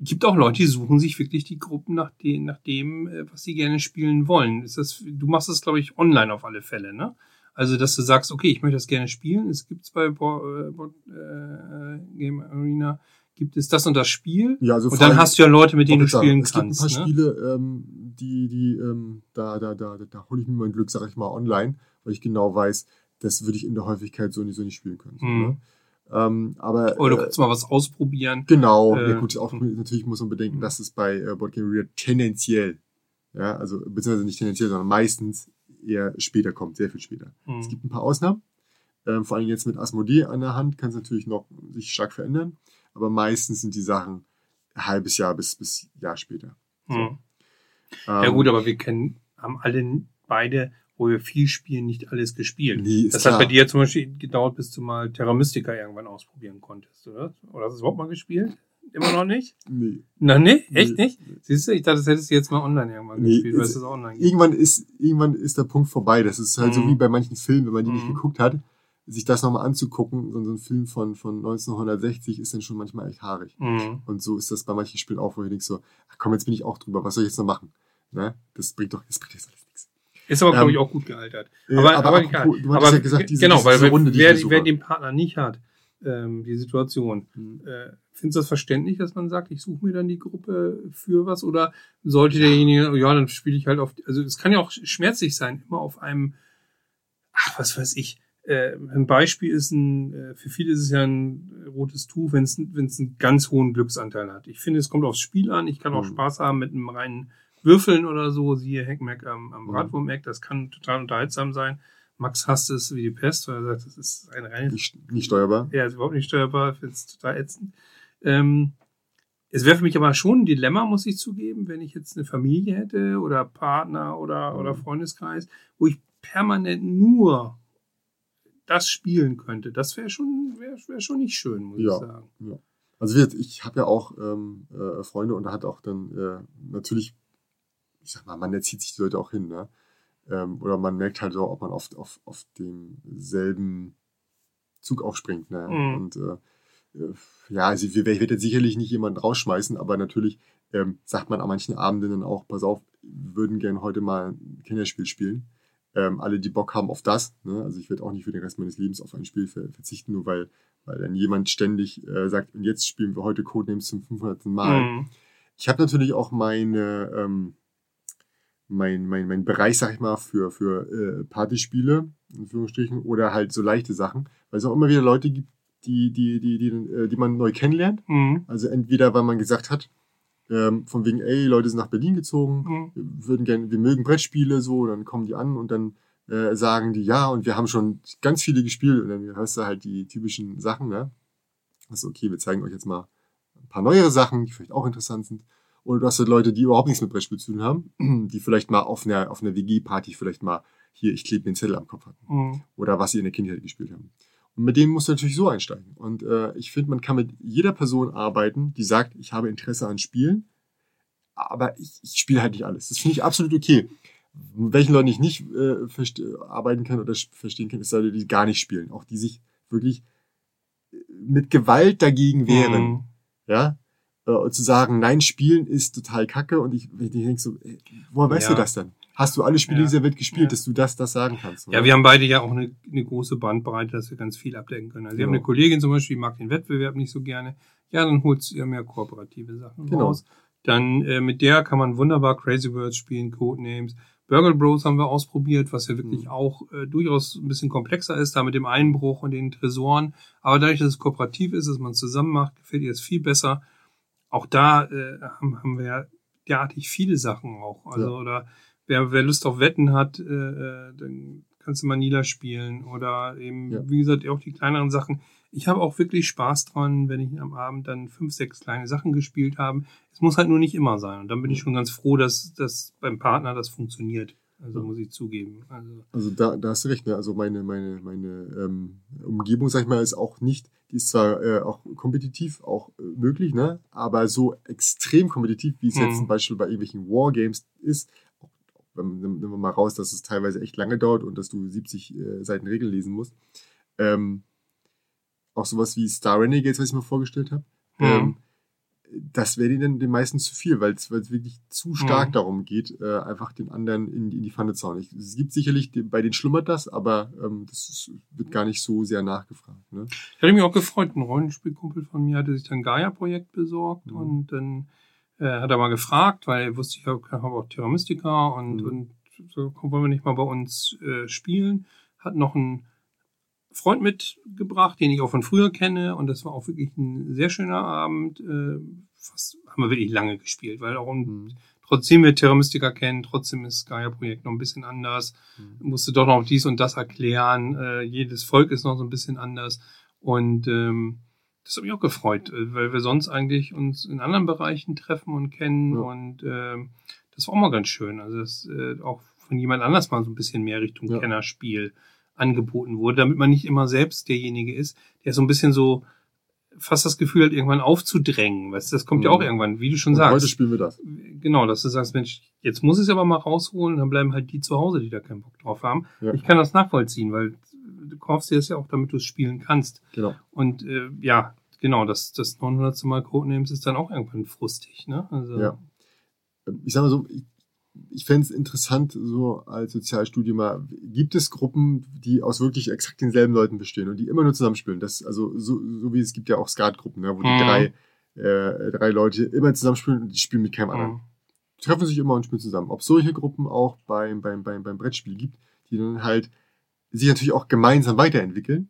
gibt auch Leute, die suchen sich wirklich die Gruppen nach dem, nach dem äh, was sie gerne spielen wollen. Ist das, du machst das, glaube ich, online auf alle Fälle, ne? Also, dass du sagst, okay, ich möchte das gerne spielen. Es gibt bei Bo äh, äh, Game Arena gibt es das und das Spiel. Ja, also und dann hast du ja Leute, mit denen du spielen sagen, kannst. Es gibt ein paar ne? Spiele, ähm, die, die, ähm, da, da, da, da hole ich mir mein Glück, sag ich mal, online, weil ich genau weiß, das würde ich in der Häufigkeit so nicht, so nicht spielen können. So, Mhm. ne? ähm, aber Oder du äh, kannst mal was ausprobieren. Genau, Äh, ja gut, auch natürlich muss man bedenken, Mhm. dass es bei äh, Board Game Reader tendenziell, ja, also beziehungsweise nicht tendenziell, sondern meistens eher später kommt, sehr viel später. Mhm. Es gibt ein paar Ausnahmen, ähm, vor allem jetzt mit Asmodee an der Hand kann es natürlich noch sich stark verändern, aber meistens sind die Sachen ein halbes Jahr bis bis Jahr später. Mhm. Ähm, Ja gut, aber wir kennen, haben alle beide, wo wir viel spielen, nicht alles gespielt. nee, Das klar. hat bei dir zum Beispiel gedauert, bis du mal Terra Mystica irgendwann ausprobieren konntest, oder? Oder hast du es überhaupt mal gespielt? Immer noch nicht? nee, Na, nee? Echt Nee. nicht? Siehst du, ich dachte, das hättest du jetzt mal online irgendwann Nee, gespielt, weil es das online gibt. irgendwann ist irgendwann ist der Punkt vorbei. Das ist halt so Mhm. wie bei manchen Filmen, wenn man die nicht Mhm. geguckt hat, sich das nochmal anzugucken, so so ein Film von, von 1960 ist dann schon manchmal echt haarig. Mhm. Und so ist das bei manchen Spielen auch, wo ich denke so, ach komm, jetzt bin ich auch drüber, was soll ich jetzt noch machen? Ne? Das bringt doch, das bringt jetzt alles nichts. Ist aber, glaube Ähm, ich, auch gut gealtert. Äh, Aber, aber, apropos, egal. du aber ja gesagt, diese, genau, diese, weil diese Runde, die wer, wer den Partner nicht hat, ähm, die Situation, Hm. äh, findest du das verständlich, dass man sagt, ich suche mir dann die Gruppe für was? Oder sollte derjenige, ja, dann spiele ich halt auf, also es kann ja auch schmerzlich sein, immer auf einem, ach, was weiß ich, äh, ein Beispiel ist ein, äh, für viele ist es ja ein rotes Tuch, wenn es einen ganz hohen Glücksanteil hat. Ich finde, es kommt aufs Spiel an. Ich kann auch Mhm. Spaß haben mit einem reinen Würfeln oder so, siehe Hackmack am, am Mhm. Bratwurm-Eck, das kann total unterhaltsam sein. Max hasst es wie die Pest, weil er sagt, das ist ein reines Nicht, nicht steuerbar. ja, ist überhaupt nicht steuerbar, finde es total ätzend. Ähm, es wäre für mich aber schon ein Dilemma, muss ich zugeben, wenn ich jetzt eine Familie hätte oder Partner oder, Mhm. oder Freundeskreis, wo ich permanent nur das spielen könnte. Das wäre schon, wäre wär schon nicht schön, muss Ja. ich sagen. Also wie gesagt, ich habe ja auch ähm, äh, Freunde und da hat auch dann äh, natürlich, ich sag mal, man erzieht sich die Leute auch hin, ne? Ähm, oder man merkt halt so, ob man oft auf, auf demselben Zug aufspringt, ne? Mhm. Und äh, äh, ja, also ich werde jetzt sicherlich nicht jemanden rausschmeißen, aber natürlich ähm, sagt man an manchen Abenden dann auch, pass auf, wir würden gern heute mal ein Kinderspiel spielen. Ähm, alle, die Bock haben auf das, ne? also ich werde auch nicht für den Rest meines Lebens auf ein Spiel ver verzichten, nur weil, weil dann jemand ständig äh, sagt, und jetzt spielen wir heute Codenames zum 500. Mal. Mhm. Ich habe natürlich auch meine, ähm, mein, mein, mein Bereich, sag ich mal, für, für äh, Partyspiele, in Anführungsstrichen, oder halt so leichte Sachen, weil es auch immer wieder Leute gibt, die, die, die, die, äh, die man neu kennenlernt. Mhm. Also entweder, weil man gesagt hat, ähm, von wegen, ey, Leute sind nach Berlin gezogen, Mhm. würden gerne, wir mögen Brettspiele so, dann kommen die an und dann äh, sagen die, ja, und wir haben schon ganz viele gespielt und dann hörst du halt die typischen Sachen, ne? Also okay, wir zeigen euch jetzt mal ein paar neuere Sachen, die vielleicht auch interessant sind. Oder du hast halt Leute, die überhaupt nichts mit Brettspiel zu tun haben, die vielleicht mal auf einer, auf einer WG-Party vielleicht mal hier, ich klebe mir einen Zettel am Kopf hatten. Mhm. Oder was sie in der Kindheit gespielt haben. Und mit denen musst du natürlich so einsteigen. Und äh, ich finde, man kann mit jeder Person arbeiten, die sagt, ich habe Interesse an Spielen, aber ich, ich spiele halt nicht alles. Das finde ich absolut okay. Mit welchen Leuten ich nicht äh, arbeiten kann oder verstehen kann, ist Leute, die gar nicht spielen. Auch die sich wirklich äh, mit Gewalt dagegen wehren. Mhm. Ja? Äh, zu sagen, nein, spielen ist total kacke. Und ich, ich denke so, ey, woher weißt Ja. du das denn? Hast du alle Spiele Ja. dieser Welt gespielt, Ja. dass du das, das sagen kannst? Ja, oder? wir haben beide ja auch eine, eine große Bandbreite, dass wir ganz viel abdecken können. Also, wir haben Genau. eine Kollegin zum Beispiel, die mag den Wettbewerb nicht so gerne. Ja, dann holst du ihr mehr kooperative Sachen Genau. raus. Dann äh, mit der kann man wunderbar Crazy Words spielen, Codenames. Burgle Bros haben wir ausprobiert, was ja wirklich Mhm. auch äh, durchaus ein bisschen komplexer ist, da mit dem Einbruch und den Tresoren. Aber dadurch, dass es kooperativ ist, dass man es zusammen macht, gefällt ihr es viel besser. Auch da äh, haben, haben wir ja derartig viele Sachen auch. Also Ja. oder wer, wer Lust auf Wetten hat, äh, äh, dann kannst du Manila spielen oder eben, Ja. wie gesagt, auch die kleineren Sachen. Ich habe auch wirklich Spaß dran, wenn ich am Abend dann fünf, sechs kleine Sachen gespielt habe. Es muss halt nur nicht immer sein. Und dann bin ich schon ganz froh, dass dass beim Partner das funktioniert. Also muss ich zugeben. Also Also da, da hast du recht, ne? Also meine, meine, meine ähm, Umgebung, sag ich mal, ist auch nicht, die ist zwar äh, auch kompetitiv, auch äh, möglich, ne? Aber so extrem kompetitiv, wie es Mhm. jetzt zum Beispiel bei irgendwelchen Wargames ist, auch, auch, wenn- nehmen wir mal raus, dass es teilweise echt lange dauert und dass du 70 äh, Seiten Regeln lesen musst. Ähm, auch sowas wie Star Renegades, was ich mir vorgestellt habe. Mhm. Ähm, das wäre denen den meisten zu viel, weil es wirklich zu stark Mhm. darum geht, äh, einfach den anderen in, die- in die Pfanne zu hauen. Ich- Es gibt sicherlich, bei denen schlummert das, aber ähm, das ist, wird gar nicht so sehr nachgefragt. Ne? Ich hatte mich auch gefreut. Ein Rollenspielkumpel von mir hatte sich dann Gaia-Projekt besorgt Mhm. und dann äh, hat er mal gefragt, weil er wusste, ich habe auch Terra Mystica und, Mhm. und so wollen wir nicht mal bei uns äh, spielen. Hat noch einen Freund mitgebracht, den ich auch von früher kenne und das war auch wirklich ein sehr schöner Abend. Äh, fast haben wir wirklich lange gespielt, weil auch ein, Mhm. trotzdem wir Terra Mystica kennen, trotzdem ist Gaia-Projekt noch ein bisschen anders. Mhm. Musste doch noch dies und das erklären. Äh, jedes Volk ist noch so ein bisschen anders. Und ähm, das hat mich auch gefreut, äh, weil wir sonst eigentlich uns in anderen Bereichen treffen und kennen. Ja. Und ähm, das war auch mal ganz schön. Also das äh, auch von jemand anders mal so ein bisschen mehr Richtung Ja. Kennerspiel angeboten wurde, damit man nicht immer selbst derjenige ist, der so ein bisschen so fast das Gefühl hat, irgendwann aufzudrängen. Weißt, du, das kommt ja Mhm. auch irgendwann, wie du schon Und sagst heute spielen wir das. genau, dass du sagst, Mensch, jetzt muss ich es aber mal rausholen, dann bleiben halt die zu Hause, die da keinen Bock drauf haben. Ja. Ich kann das nachvollziehen, weil du kaufst dir das ja auch, damit du es spielen kannst. Genau. Und äh, ja, genau, das, das 900. Mal Codenames ist dann auch irgendwann frustig, ne? Also, Ja. Ich sag mal so, ich, ich fände es interessant, so als Sozialstudie mal, gibt es Gruppen, die aus wirklich exakt denselben Leuten bestehen und die immer nur zusammenspielen? Das, also so, so wie es gibt ja auch Skatgruppen, ne, wo die Mhm. drei, äh, drei Leute immer zusammenspielen und die spielen mit keinem anderen. Mhm. treffen sich immer und spielen zusammen. Ob solche Gruppen auch beim, beim, beim, beim Brettspiel gibt, die dann halt sich natürlich auch gemeinsam weiterentwickeln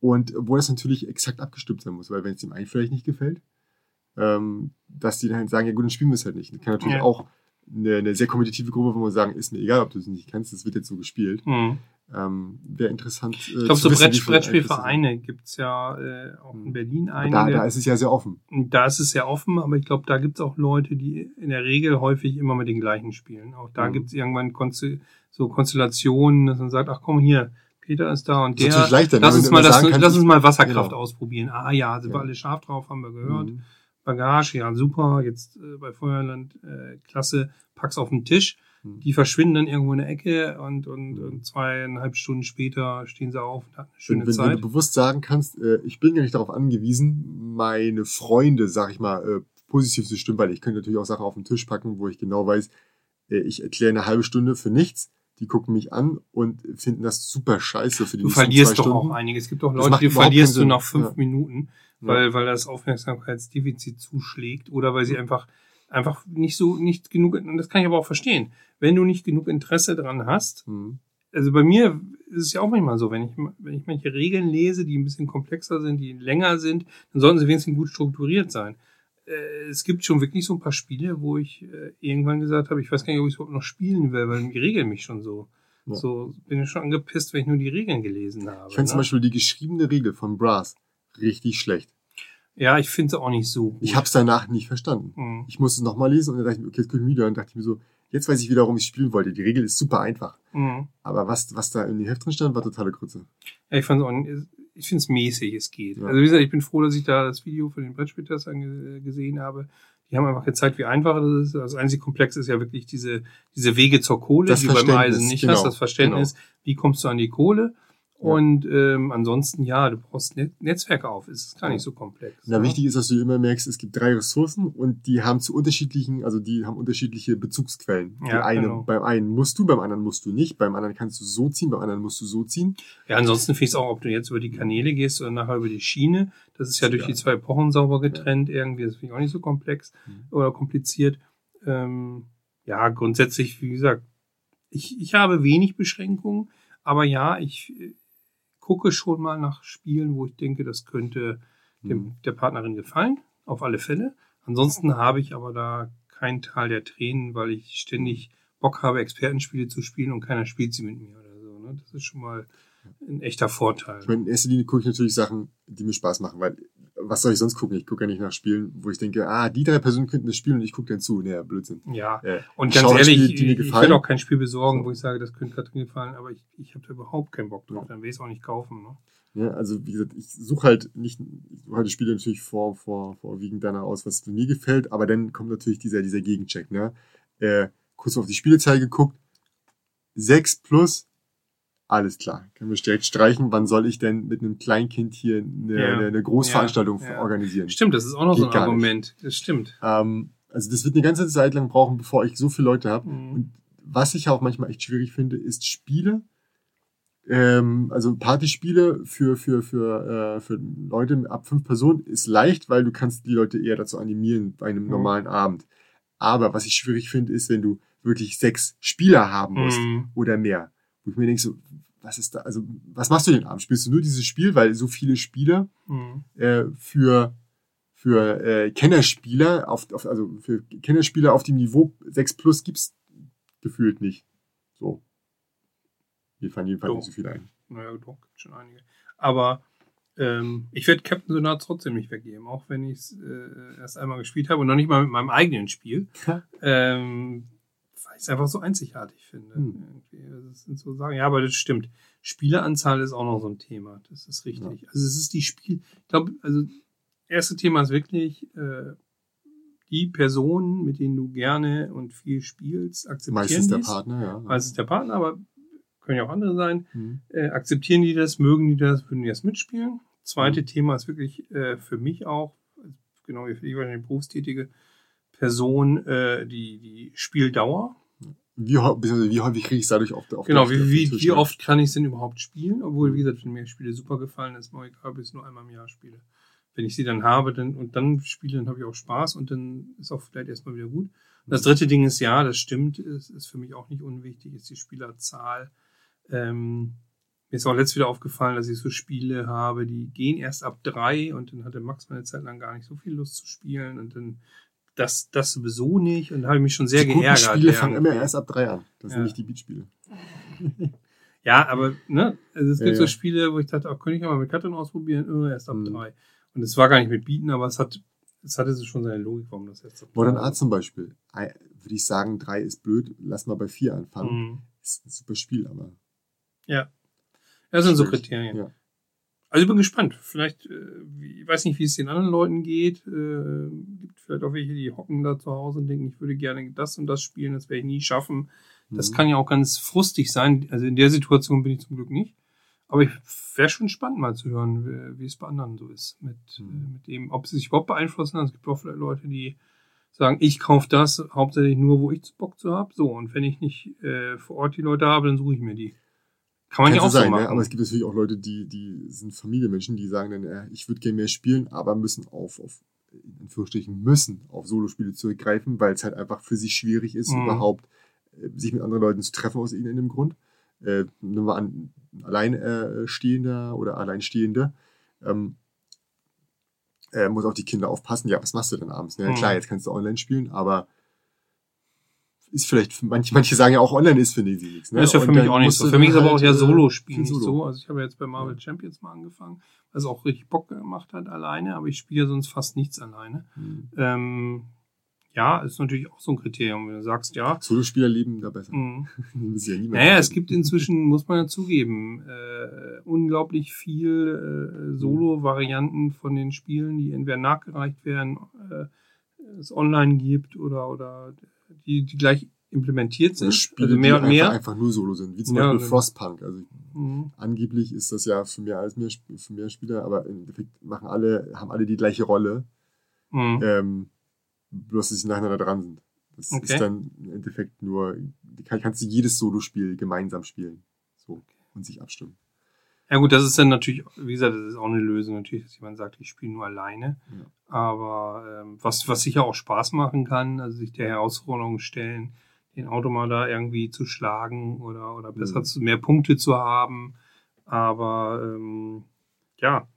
und wo das natürlich exakt abgestimmt sein muss, weil wenn es dem einen vielleicht nicht gefällt, ähm, dass die dann halt sagen, ja gut, dann spielen wir es halt nicht. Das kann natürlich Ja. auch eine, eine sehr kompetitive Gruppe, wo man sagen, ist mir egal, ob du es nicht kennst, das wird jetzt so gespielt. Mhm. Ähm, Wäre interessant. Äh, Ich glaube, so wissen, Brett, Brettspielvereine gibt's ja äh, auch in Mhm. Berlin einige. Da, da ist es ja sehr offen. Da ist es sehr offen, aber ich glaube, da gibt's auch Leute, die in der Regel häufig immer mit den gleichen spielen. Auch da Mhm. gibt's irgendwann Konste so Konstellationen, dass man sagt, ach komm hier, Peter ist da und Das ist der. leichter, ne, lass uns mal das, lass uns mal Wasserkraft Genau. ausprobieren. Ah ja, sind wir Ja. alle scharf drauf, haben wir gehört. Mhm. Bagage, ja super, jetzt äh, bei Feuerland äh, klasse, pack's auf den Tisch. Mhm. Die verschwinden dann irgendwo in der Ecke und, und, Mhm. und zweieinhalb Stunden später stehen sie auf und hatten eine schöne Wenn, wenn, wenn Zeit. du bewusst sagen kannst, äh, ich bin ja nicht darauf angewiesen, meine Freunde, sag ich mal, äh, positiv zu stimmen, weil ich könnte natürlich auch Sachen auf den Tisch packen, wo ich genau weiß, äh, ich erkläre eine halbe Stunde für nichts, die gucken mich an und finden das super scheiße für die Du verlierst doch Stunden. auch einiges. Es gibt auch Leute, die verlierst du nach fünf Ja. Minuten, Ja. weil, weil das Aufmerksamkeitsdefizit zuschlägt oder weil sie einfach, einfach nicht so, nicht genug, und das kann ich aber auch verstehen. Wenn du nicht genug Interesse dran hast, Mhm. also bei mir ist es ja auch manchmal so, wenn ich, wenn ich manche Regeln lese, die ein bisschen komplexer sind, die länger sind, dann sollten sie wenigstens gut strukturiert sein. Äh, Es gibt schon wirklich so ein paar Spiele, wo ich äh, irgendwann gesagt habe, ich weiß gar nicht, ob ich es überhaupt noch spielen will, weil die Regeln mich schon so, Ja. so bin ich schon angepisst, wenn ich nur die Regeln gelesen habe. Ich finde zum ne? Beispiel die geschriebene Regel von Brass richtig schlecht. Ja, ich finde es auch nicht so gut. Ich habe es danach nicht verstanden. Hm. Ich musste es nochmal lesen und dann dachte ich mir, okay, jetzt gucke ich wieder und dachte ich mir so, jetzt weiß ich wieder, warum ich spielen wollte. Die Regel ist super einfach. Hm. Aber was, was da in dem Heft drin stand, war totale Grütze. Ja, ich fand's auch nicht, ich finde es mäßig, es geht. Ja. Also wie gesagt, ich bin froh, dass ich da das Video von den Brettspieltest ange- gesehen habe. Die haben einfach gezeigt, wie einfach das ist. Das einzige Komplex ist ja wirklich diese, diese Wege zur Kohle, Das die du beim Eisen nicht genau, hast. Das Verständnis, wie kommst du an die Kohle? Ja. Und ähm, ansonsten, ja, du brauchst Net Netzwerke auf. Es ist gar Ja. nicht so komplex. Na, ne? wichtig ist, dass du immer merkst, es gibt drei Ressourcen und die haben zu unterschiedlichen, also die haben unterschiedliche Bezugsquellen. Ja, die eine, genau. Beim einen musst du, beim anderen musst du nicht, beim anderen kannst du so ziehen, beim anderen musst du so ziehen. Ja, ansonsten finde ich es auch, ob du jetzt über die Kanäle gehst oder nachher über die Schiene. Das ist ja durch egal. die zwei Epochen sauber getrennt irgendwie. Das finde ich auch nicht so komplex Mhm. oder kompliziert. Ähm, ja, grundsätzlich, wie gesagt, ich, ich habe wenig Beschränkungen, aber ja, ich gucke schon mal nach Spielen, wo ich denke, das könnte dem, Mhm. der Partnerin gefallen, auf alle Fälle. Ansonsten habe ich aber da keinen Teil der Tränen, weil ich ständig Bock habe, Expertenspiele zu spielen und keiner spielt sie mit mir oder so. Ne? Das ist schon mal ein echter Vorteil. Ich meine, in erster Linie gucke ich natürlich Sachen, die mir Spaß machen, weil was soll ich sonst gucken? Ich gucke ja nicht nach Spielen, wo ich denke, ah, die drei Personen könnten das spielen und ich gucke dann zu. Naja, Blödsinn. Ja, Äh, und ich ganz ehrlich, Spiele, die mir ich gefallen. will auch kein Spiel besorgen, So. wo ich sage, das könnte Katrin gefallen, aber ich, ich habe da überhaupt keinen Bock drauf. Ja. Dann will ich es auch nicht kaufen. Ne? Ja, also wie gesagt, ich suche halt nicht, ich suche halt die Spiele natürlich vor, vor, vorwiegend danach aus, was mir gefällt, aber dann kommt natürlich dieser, dieser Gegencheck, ne? Äh, kurz auf die Spielezahl geguckt, 6 plus, alles klar, können wir direkt streichen, wann soll ich denn mit einem Kleinkind hier eine, Ja. eine, Großveranstaltung Ja, ja. organisieren? Stimmt, das ist auch noch so Geht ein gar nicht. Argument. Das stimmt. Ähm, also das wird eine ganze Zeit lang brauchen, bevor ich so viele Leute habe. Mhm. Und was ich auch manchmal echt schwierig finde, ist Spiele Ähm, also Partyspiele für, für, für, äh, für Leute ab fünf Personen ist leicht, weil du kannst die Leute eher dazu animieren bei einem Mhm. normalen Abend. Aber was ich schwierig finde, ist, wenn du wirklich sechs Spieler haben musst Mhm. oder mehr. Wo ich mir denke, so, was ist da, also was machst du den Abend? Spielst du nur dieses Spiel, weil so viele Spieler Mhm. äh, für für äh, Kennerspieler auf, auf also für Kennerspieler auf dem Niveau 6 plus gibt's gefühlt nicht. So. Mir fallen jedenfalls nicht so viel ein. Naja, doch, gibt schon einige. Aber ähm, ich werde Captain Sonar trotzdem nicht weggeben, auch wenn ich es äh, erst einmal gespielt habe und noch nicht mal mit meinem eigenen Spiel. ähm, weil ich es einfach so einzigartig finde. Hm. Irgendwie. Also Das sind so Sachen. Ja, aber das stimmt. Spieleranzahl ist auch noch so ein Thema. Das ist richtig. Also es ist die Spiel. Ich glaube, also erste Thema ist wirklich äh, die Personen, mit denen du gerne und viel spielst, akzeptieren Meistens der dies. Partner, ja. Meistens der Partner, aber können ja auch andere sein. Hm. Äh, akzeptieren die das, mögen die das, würden die das mitspielen? Zweite Mhm. Thema ist wirklich äh, für mich auch, genau wie für die wahrscheinlich berufstätige Person, äh, die, die Spieldauer. Wie, wie häufig kriege ich es dadurch auf, auf Genau, wie, wie, wie ne? oft kann ich es denn überhaupt spielen? Obwohl, wie gesagt, wenn mir Spiele super gefallen, ist mir egal, ob ich es nur einmal im Jahr spiele. Wenn ich sie dann habe dann, und dann spiele, dann habe ich auch Spaß und dann ist auch vielleicht erstmal wieder gut. Das dritte Ding ist, ja, das stimmt, ist, ist für mich auch nicht unwichtig, ist die Spielerzahl. Ähm, mir ist auch letztes wieder aufgefallen, dass ich so Spiele habe, die gehen erst ab drei und dann hatte Max meine Zeit lang gar nicht so viel Lust zu spielen und dann das, das sowieso nicht und da habe ich mich schon sehr die geärgert. Spiele fangen irgendwie. immer erst ab drei an. Das Ja. sind nicht die Beatspiele. Ja, aber ne, also es gibt Ja, so ja. Spiele, wo ich dachte, auch könnte ich ja mal mit Katrin ausprobieren, oh, erst ab Mhm. drei. Und es war gar nicht mit Bieten, aber es hat, es hatte so schon seine Logik, warum das jetzt Modern Art zum Beispiel. Ei- Würde ich sagen, drei ist blöd, lass mal bei vier anfangen. Mhm. Ist ein super Spiel, aber. Ja. Das sind so. Kriterien. Ja. Also ich bin gespannt. Vielleicht, äh, ich weiß nicht, wie es den anderen Leuten geht. Äh, gibt vielleicht auch welche, die hocken da zu Hause und denken, ich würde gerne das und das spielen, das werde ich nie schaffen. Das Mhm. kann ja auch ganz frustig sein. Also in der Situation bin ich zum Glück nicht. Aber ich wäre schon spannend mal zu hören, wie, wie es bei anderen so ist. Mit, Mhm. äh, mit dem, ob sie sich überhaupt beeinflussen. Es gibt auch vielleicht Leute, die sagen, ich kaufe das hauptsächlich nur, wo ich Bock zu habe. So, und wenn ich nicht äh, vor Ort die Leute habe, dann suche ich mir die. Kann man ja auch sein, so machen. ne? aber es gibt natürlich auch Leute, die, die sind Familienmenschen, die sagen dann, äh, ich würde gerne mehr spielen, aber müssen auf, auf in Anführungsstrichen müssen auf Solospiele zurückgreifen, weil es halt einfach für sie schwierig ist, Mhm. überhaupt äh, sich mit anderen Leuten zu treffen aus irgendeinem Grund. Äh, nehmen wir an, Alleinstehender oder Alleinstehende ähm, äh, muss auf die Kinder aufpassen. Ja, was machst du denn abends? Ne? Mhm. Klar, jetzt kannst du online spielen, aber ist vielleicht, für manche, manche sagen ja auch online ist für die sie nichts. Ne? Das ist ja für Und mich auch nicht so. Für mich ist dann aber auch halt, ja äh, Solo-Spiel nicht Solo. so. Also ich habe jetzt bei Marvel Champions mal angefangen, was auch richtig Bock gemacht hat alleine, aber ich spiele sonst fast nichts alleine. Mhm. Ähm, ja, ist natürlich auch so ein Kriterium, wenn du sagst, ja. Solospieler leben da besser. mh. Die müssen ja Naja, es gibt inzwischen, muss man ja zugeben, äh, unglaublich viel äh, Solo-Varianten von den Spielen, die entweder nachgereicht werden, äh, es online gibt oder, oder die, die gleich implementiert sind. Spiele, also mehr die und einfach, mehr. einfach nur Solo sind, wie zum Ja, Beispiel genau. Frostpunk. Also Mhm. angeblich ist das ja für mehr als mehr, für mehr Spieler, aber im Endeffekt machen alle, haben alle die gleiche Rolle, Mhm. ähm, bloß dass sie nacheinander dran sind. Das Okay. ist dann im Endeffekt nur, kann, kannst du jedes Solospiel gemeinsam spielen. So. Und sich abstimmen. Ja gut, das ist dann natürlich, wie gesagt, das ist auch eine Lösung natürlich, dass jemand sagt, ich spiele nur alleine. Ja. Aber ähm, was, was sicher auch Spaß machen kann, also sich der Herausforderung stellen, den Automat da irgendwie zu schlagen oder, oder besser Mhm. zu, mehr Punkte zu haben. Aber ähm, ja,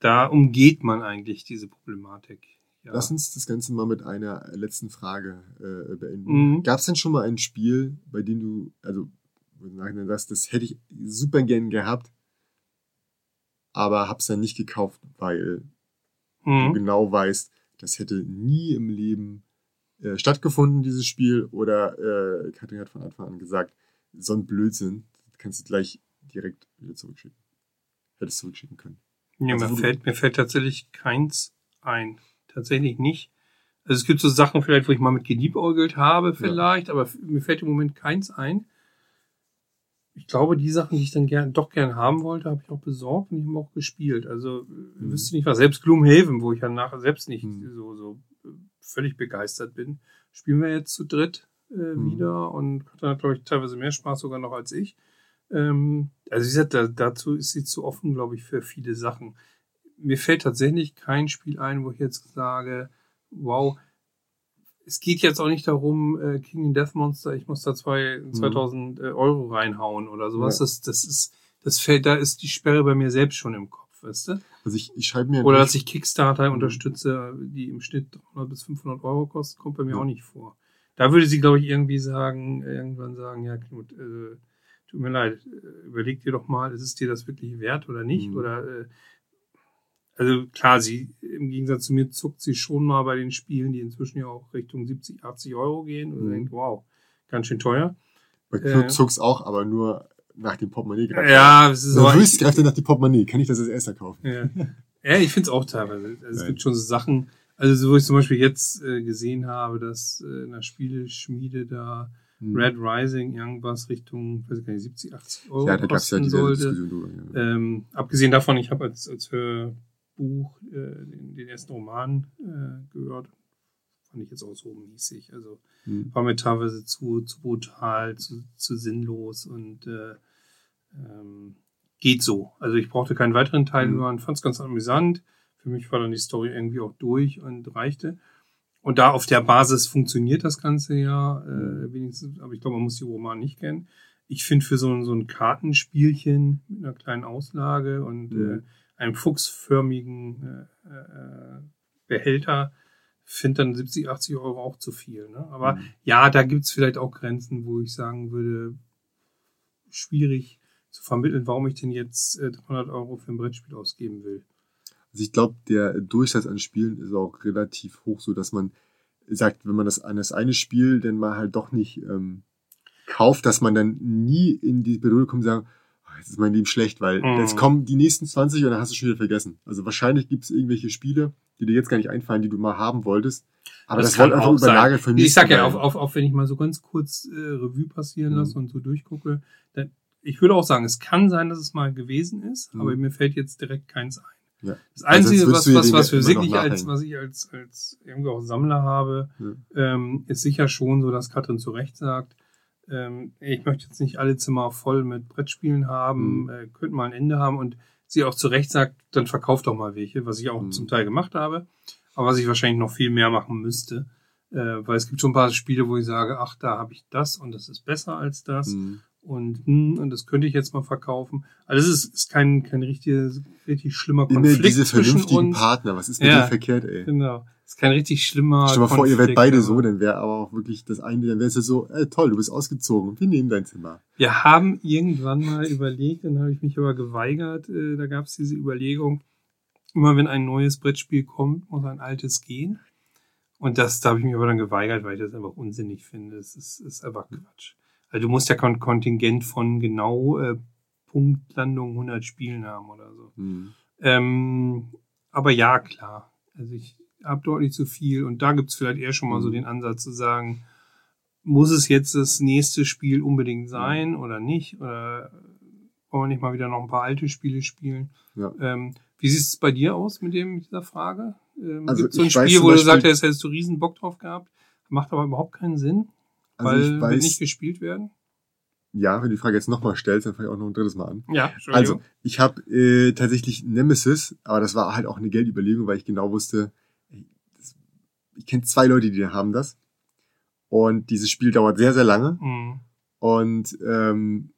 da umgeht man eigentlich diese Problematik. Ja. Lass uns das Ganze mal mit einer letzten Frage äh, beenden. Mhm. Gab es denn schon mal ein Spiel, bei dem du, also, sagst, das hätte ich super gern gehabt, aber hab's dann nicht gekauft, weil du mhm. genau weißt, das hätte nie im Leben äh, stattgefunden, dieses Spiel, oder äh, Katrin hat von Anfang an gesagt, so ein Blödsinn, das kannst du gleich direkt wieder zurückschicken. Hättest zurückschicken können. Ja, Also, mir, du- fällt, mir fällt tatsächlich keins ein. Tatsächlich nicht. Also es gibt so Sachen vielleicht, wo ich mal mit geliebäugelt habe vielleicht, aber f- mir fällt im Moment keins ein. Ich glaube, die Sachen, die ich dann gern, doch gern haben wollte, habe ich auch besorgt und ich habe auch gespielt. Also Mhm. wüsste nicht was. Selbst Gloomhaven, wo ich ja nachher selbst nicht Mhm. so, so äh, völlig begeistert bin, spielen wir jetzt zu dritt äh, Mhm. wieder und hat, glaube ich, teilweise mehr Spaß sogar noch als ich. Ähm, also wie gesagt, da, dazu ist sie zu offen, glaube ich, für viele Sachen. Mir fällt tatsächlich kein Spiel ein, wo ich jetzt sage, wow, es geht jetzt auch nicht darum, äh, King Death Monster, ich muss da zwei, 2000 äh, Euro reinhauen oder sowas. Ja. Das, das ist, das fällt, da ist die Sperre bei mir selbst schon im Kopf, weißt du? Also ich, ich schreibe mir Oder dass ich Kickstarter unterstütze, die im Schnitt 300 bis 500 Euro kosten, kommt bei mir Ja. auch nicht vor. Da würde sie, glaube ich, irgendwie sagen, irgendwann sagen, ja, Knut, äh, tut mir leid, äh, überleg dir doch mal, ist es dir das wirklich wert oder nicht? Mhm. Oder äh, also klar, sie im Gegensatz zu mir zuckt sie schon mal bei den Spielen, die inzwischen ja auch Richtung 70, 80 Euro gehen und Mhm. denkt, wow, ganz schön teuer. Bei äh, Knut zuck's auch, aber nur nach dem Portemonnaie greift. Ja, es ist So, Nervös greift er nach dem Portemonnaie. Kann ich das als erster kaufen? Ja, ja ich finde es auch teilweise. Also es gibt schon so Sachen, also so wo ich zum Beispiel jetzt äh, gesehen habe, dass äh, in der Spieleschmiede da Hm. Red Rising irgendwas Richtung, weiß ich gar nicht, 70, 80 Euro ja, da gab's ja kosten diese sollte. Diskussion. Ja. Ähm, abgesehen davon, ich habe als, als Hörbuch äh, den, den ersten Roman äh, gehört. Fand ich jetzt auch so mäßig. Also Hm. war mir teilweise zu, zu brutal, zu, zu sinnlos und äh, ähm, geht so. Also ich brauchte keinen weiteren Teil Mhm. hören, fand es ganz amüsant. Für mich war dann die Story irgendwie auch durch und reichte. Und da auf der Basis funktioniert das Ganze ja, äh, wenigstens, aber ich glaube, man muss die Roman nicht kennen. Ich finde für so ein, so ein Kartenspielchen mit einer kleinen Auslage und Mhm. äh, einem fuchsförmigen äh, äh, Behälter finde dann 70, 80 Euro auch zu viel. Ne? Aber Mhm. ja, da gibt's vielleicht auch Grenzen, wo ich sagen würde, schwierig zu vermitteln, warum ich denn jetzt äh, 300 Euro für ein Brettspiel ausgeben will. Also ich glaube, der Durchsatz an Spielen ist auch relativ hoch, so dass man sagt, wenn man das an das eine Spiel dann mal halt doch nicht ähm, kauft, dass man dann nie in die Bedrohung kommt und "Oh, jetzt ist mein Leben schlecht, weil Mhm. jetzt kommen die nächsten 20 und dann hast du schon wieder vergessen. Also wahrscheinlich gibt es irgendwelche Spiele, die dir jetzt gar nicht einfallen, die du mal haben wolltest. Aber das, kann wird einfach auch sein. überlagert von Ich sag ja, auf, auf, auf, wenn ich mal so ganz kurz äh, Revue passieren Mhm. lasse und so durchgucke, dann, ich würde auch sagen, es kann sein, dass es mal gewesen ist, Mhm. aber mir fällt jetzt direkt keins ein. Ja. Das Einzige, sonst was, was, was für wirklich als, was ich als, als irgendwie auch Sammler habe, Ja. ähm, ist sicher schon so, dass Katrin zu Recht sagt, ähm, ich möchte jetzt nicht alle Zimmer voll mit Brettspielen haben, Mhm. äh, könnte mal ein Ende haben und sie auch zu Recht sagt, dann verkauft doch mal welche, was ich auch Mhm. zum Teil gemacht habe, aber was ich wahrscheinlich noch viel mehr machen müsste, äh, weil es gibt schon ein paar Spiele, wo ich sage, ach, da habe ich das und das ist besser als das Mhm. Und hm, und das könnte ich jetzt mal verkaufen. Also es ist, ist kein kein richtig richtig schlimmer Immer Konflikt diese zwischen vernünftigen uns. Partner. Was ist mit Ja. denen verkehrt, ey? Genau. Ist kein richtig schlimmer Stell mal vor, ihr werdet Konflikt, beide so, dann wäre aber auch wirklich das eine, dann wäre es ja so, ey, toll, du bist ausgezogen, wir nehmen dein Zimmer. Wir haben irgendwann mal überlegt, dann habe ich mich aber geweigert. Äh, da gab es diese Überlegung, immer wenn ein neues Brettspiel kommt, muss ein altes gehen. Und das, da habe ich mich aber dann geweigert, weil ich das einfach unsinnig finde. Es ist, ist einfach Quatsch. Also du musst ja kein Kontingent von genau äh, Punktlandung 100 Spielen haben oder so. Mhm. Ähm, aber ja, klar. Also ich habe deutlich zu viel und da gibt's vielleicht eher schon mal so Mhm. den Ansatz zu sagen, muss es jetzt das nächste Spiel unbedingt sein oder nicht? Oder wollen wir nicht mal wieder noch ein paar alte Spiele spielen? Ja. Ähm, wie sieht es bei dir aus mit dem mit dieser Frage? Ähm, Also Gibt so ein Spiel, wo du gesagt hast, hättest du riesen Bock drauf gehabt, macht aber überhaupt keinen Sinn, Also weil weiß, nicht gespielt werden? ja, wenn du die Frage jetzt nochmal stellst, dann fange ich auch noch ein drittes Mal an. Ja, Also, ich habe äh, tatsächlich Nemesis, aber das war halt auch eine Geldüberlegung, weil ich genau wusste, das, ich kenne zwei Leute, die haben das. Und dieses Spiel dauert sehr, sehr lange. Mhm. Und ähm,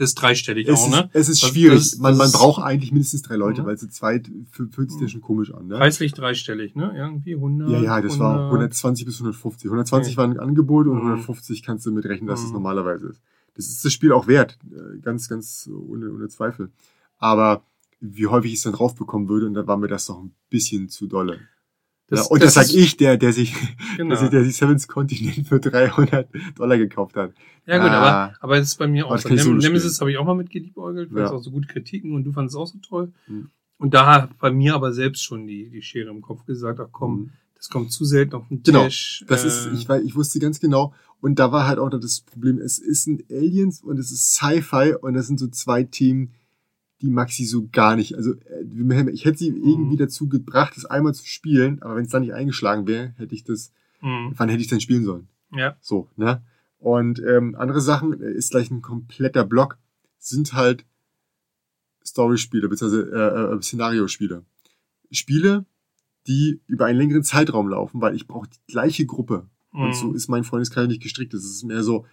Das ist dreistellig es, auch, ist, ne? es ist Das- schwierig. das- man, man das- braucht eigentlich mindestens drei Leute, Mhm. weil zu zweit fü- fühlt sich schon komisch an. Ne? Preislich dreistellig, ne? Irgendwie 100. Ja, ja, das war 100. 120 bis 150. 120 Okay. war ein Angebot und Mhm. 150 kannst du mitrechnen, dass es Mhm. normalerweise ist. Das ist das Spiel auch wert. äh, Ganz, ganz ohne, ohne Zweifel. Aber wie häufig ich es dann drauf bekommen würde, und da war mir das doch ein bisschen zu dolle. Das- ja, und das, das sag ist- ich, der, der sich, Genau. der sich der sich Seven's Continent für 300 Dollar gekauft hat. Ja gut, Ah. aber, aber es ist bei mir auch das so. Nem Nemesis habe ich auch mal mit geliebäugelt, weil Ja. es auch so gute Kritiken und du fandest es auch so toll. Mhm. Und da hat bei mir aber selbst schon die, die Schere im Kopf gesagt, ach komm, Mhm. das kommt zu selten auf den Genau, Tisch. Das äh, ist, ich, weiß, ich wusste ganz genau. Und da war halt auch das Problem, es ist ein Aliens und es ist Sci-Fi und das sind so zwei Themen, die Maxi so gar nicht. Also äh, ich hätte sie Mhm. irgendwie dazu gebracht, das einmal zu spielen, aber wenn es dann nicht eingeschlagen wäre, hätte ich das, mh, wann hätte ich denn spielen sollen? ja. So, ne? Und ähm, andere Sachen äh, ist gleich ein kompletter Block, sind halt Story-Spiele, beziehungsweise äh, äh, Szenario-Spiele. Spiele, die über einen längeren Zeitraum laufen, weil ich brauche die gleiche Gruppe. Mhm. Und so ist mein Freundeskreis nicht gestrickt. Es ist mehr so,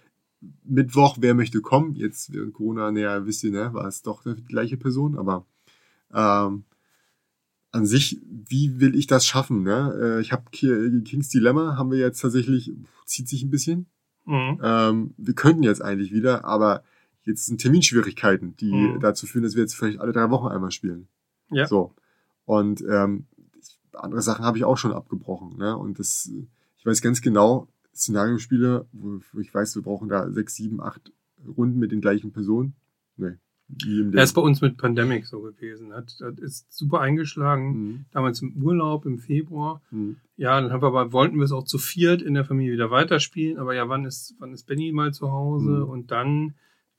Mittwoch, wer möchte kommen? Jetzt während Corona, naja, wisst ihr, ne, war es doch die gleiche Person, aber ähm, an sich, wie will ich das schaffen? Ne? Äh, ich habe King's Dilemma, haben wir jetzt tatsächlich, zieht sich ein bisschen. Mhm. Ähm, wir könnten jetzt eigentlich wieder, aber jetzt sind Terminschwierigkeiten, die Mhm. dazu führen, dass wir jetzt vielleicht alle drei Wochen einmal spielen. Ja. So. Und ähm, andere Sachen habe ich auch schon abgebrochen. Ne? Und das, ich weiß ganz genau, Szenariospiele, wo, ich weiß, wir brauchen da sechs, sieben, acht Runden mit den gleichen Personen. Nee. Das ist bei uns mit Pandemic so gewesen. Hat, das ist super eingeschlagen. Mhm. Damals im Urlaub im Februar. Mhm. Ja, dann haben wir aber, wollten wir es auch zu viert in der Familie wieder weiterspielen. Aber ja, wann ist, wann ist Benny mal zu Hause? Mhm. Und dann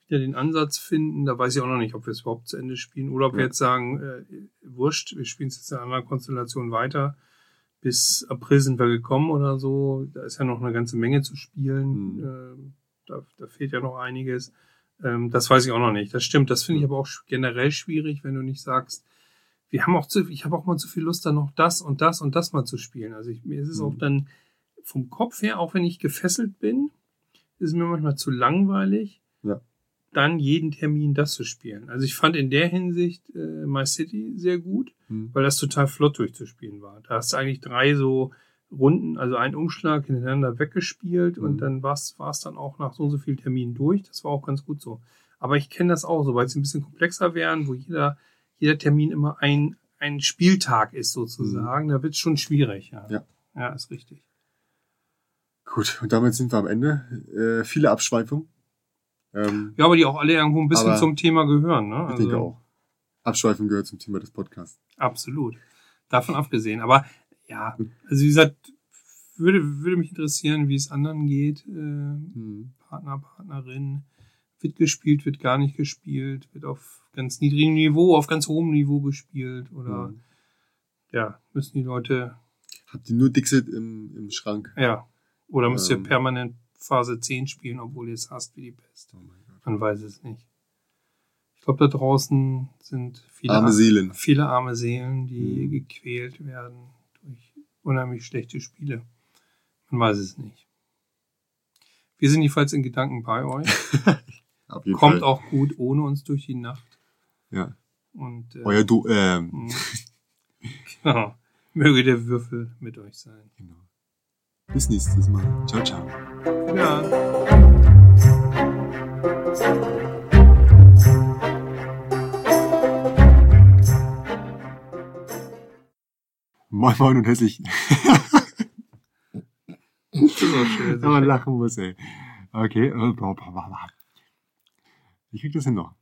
wieder den Ansatz finden. Da weiß ich auch noch nicht, ob wir es überhaupt zu Ende spielen oder ob wir Ja. jetzt sagen, äh, wurscht, wir spielen es jetzt in einer anderen Konstellation weiter. Bis April sind wir gekommen oder so. Da ist ja noch eine ganze Menge zu spielen. Mhm. Da, da fehlt ja noch einiges. Ähm, das weiß ich auch noch nicht. Das stimmt. Das finde ich aber auch generell schwierig, wenn du nicht sagst, wir haben auch zu, ich habe auch mal zu viel Lust, dann noch das und das und das mal zu spielen. Also ich, mir ist es Mhm. auch dann vom Kopf her, auch wenn ich gefesselt bin, ist es mir manchmal zu langweilig, Ja. Dann jeden Termin das zu spielen. Also ich fand in der Hinsicht äh, My City sehr gut, Mhm. weil das total flott durchzuspielen war. Da hast du eigentlich drei so Runden, also einen Umschlag hintereinander weggespielt und Mhm. dann war es dann auch nach so und so vielen Terminen durch. Das war auch ganz gut so. Aber ich kenne das auch, sobald sie ein bisschen komplexer wären, wo jeder, jeder Termin immer ein, ein Spieltag ist sozusagen, da wird es schon schwierig. Ja. Mhm. Ja. ja, ist richtig. Gut, und damit sind wir am Ende. Äh, viele Abschweifungen. Ähm, Ja, aber die auch alle irgendwo ein bisschen zum Thema gehören. Ne? ich denke auch. Abschweifung gehört zum Thema des Podcasts. Absolut. Davon abgesehen. Aber ja, also wie gesagt, würde, würde mich interessieren, wie es anderen geht. Äh, Mhm. Partner, Partnerin. Wird gespielt, wird gar nicht gespielt, wird auf ganz niedrigem Niveau, auf ganz hohem Niveau gespielt oder Mhm. ja, müssen die Leute, Habt ihr nur Dixit im, im Schrank? ja, oder müsst Ähm. ihr permanent Phase 10 spielen, obwohl ihr es hasst wie die Pest. Oh. Man weiß es nicht. Ich glaube, da draußen sind viele Arme Seelen. viele arme Seelen, die Mhm. gequält werden durch unheimlich schlechte Spiele. Man weiß es nicht. Wir sind jedenfalls in Gedanken bei euch. Kommt Fall. auch gut ohne uns durch die Nacht. Ja. Und äh, Euer du, ähm, genau. möge der Würfel mit euch sein. genau. Bis nächstes Mal. Ciao, ciao. Ja. Moin Moin und hässlich. Das ist auch schön. Wenn man lachen muss, ey. Okay. Wie kriegt das hin noch?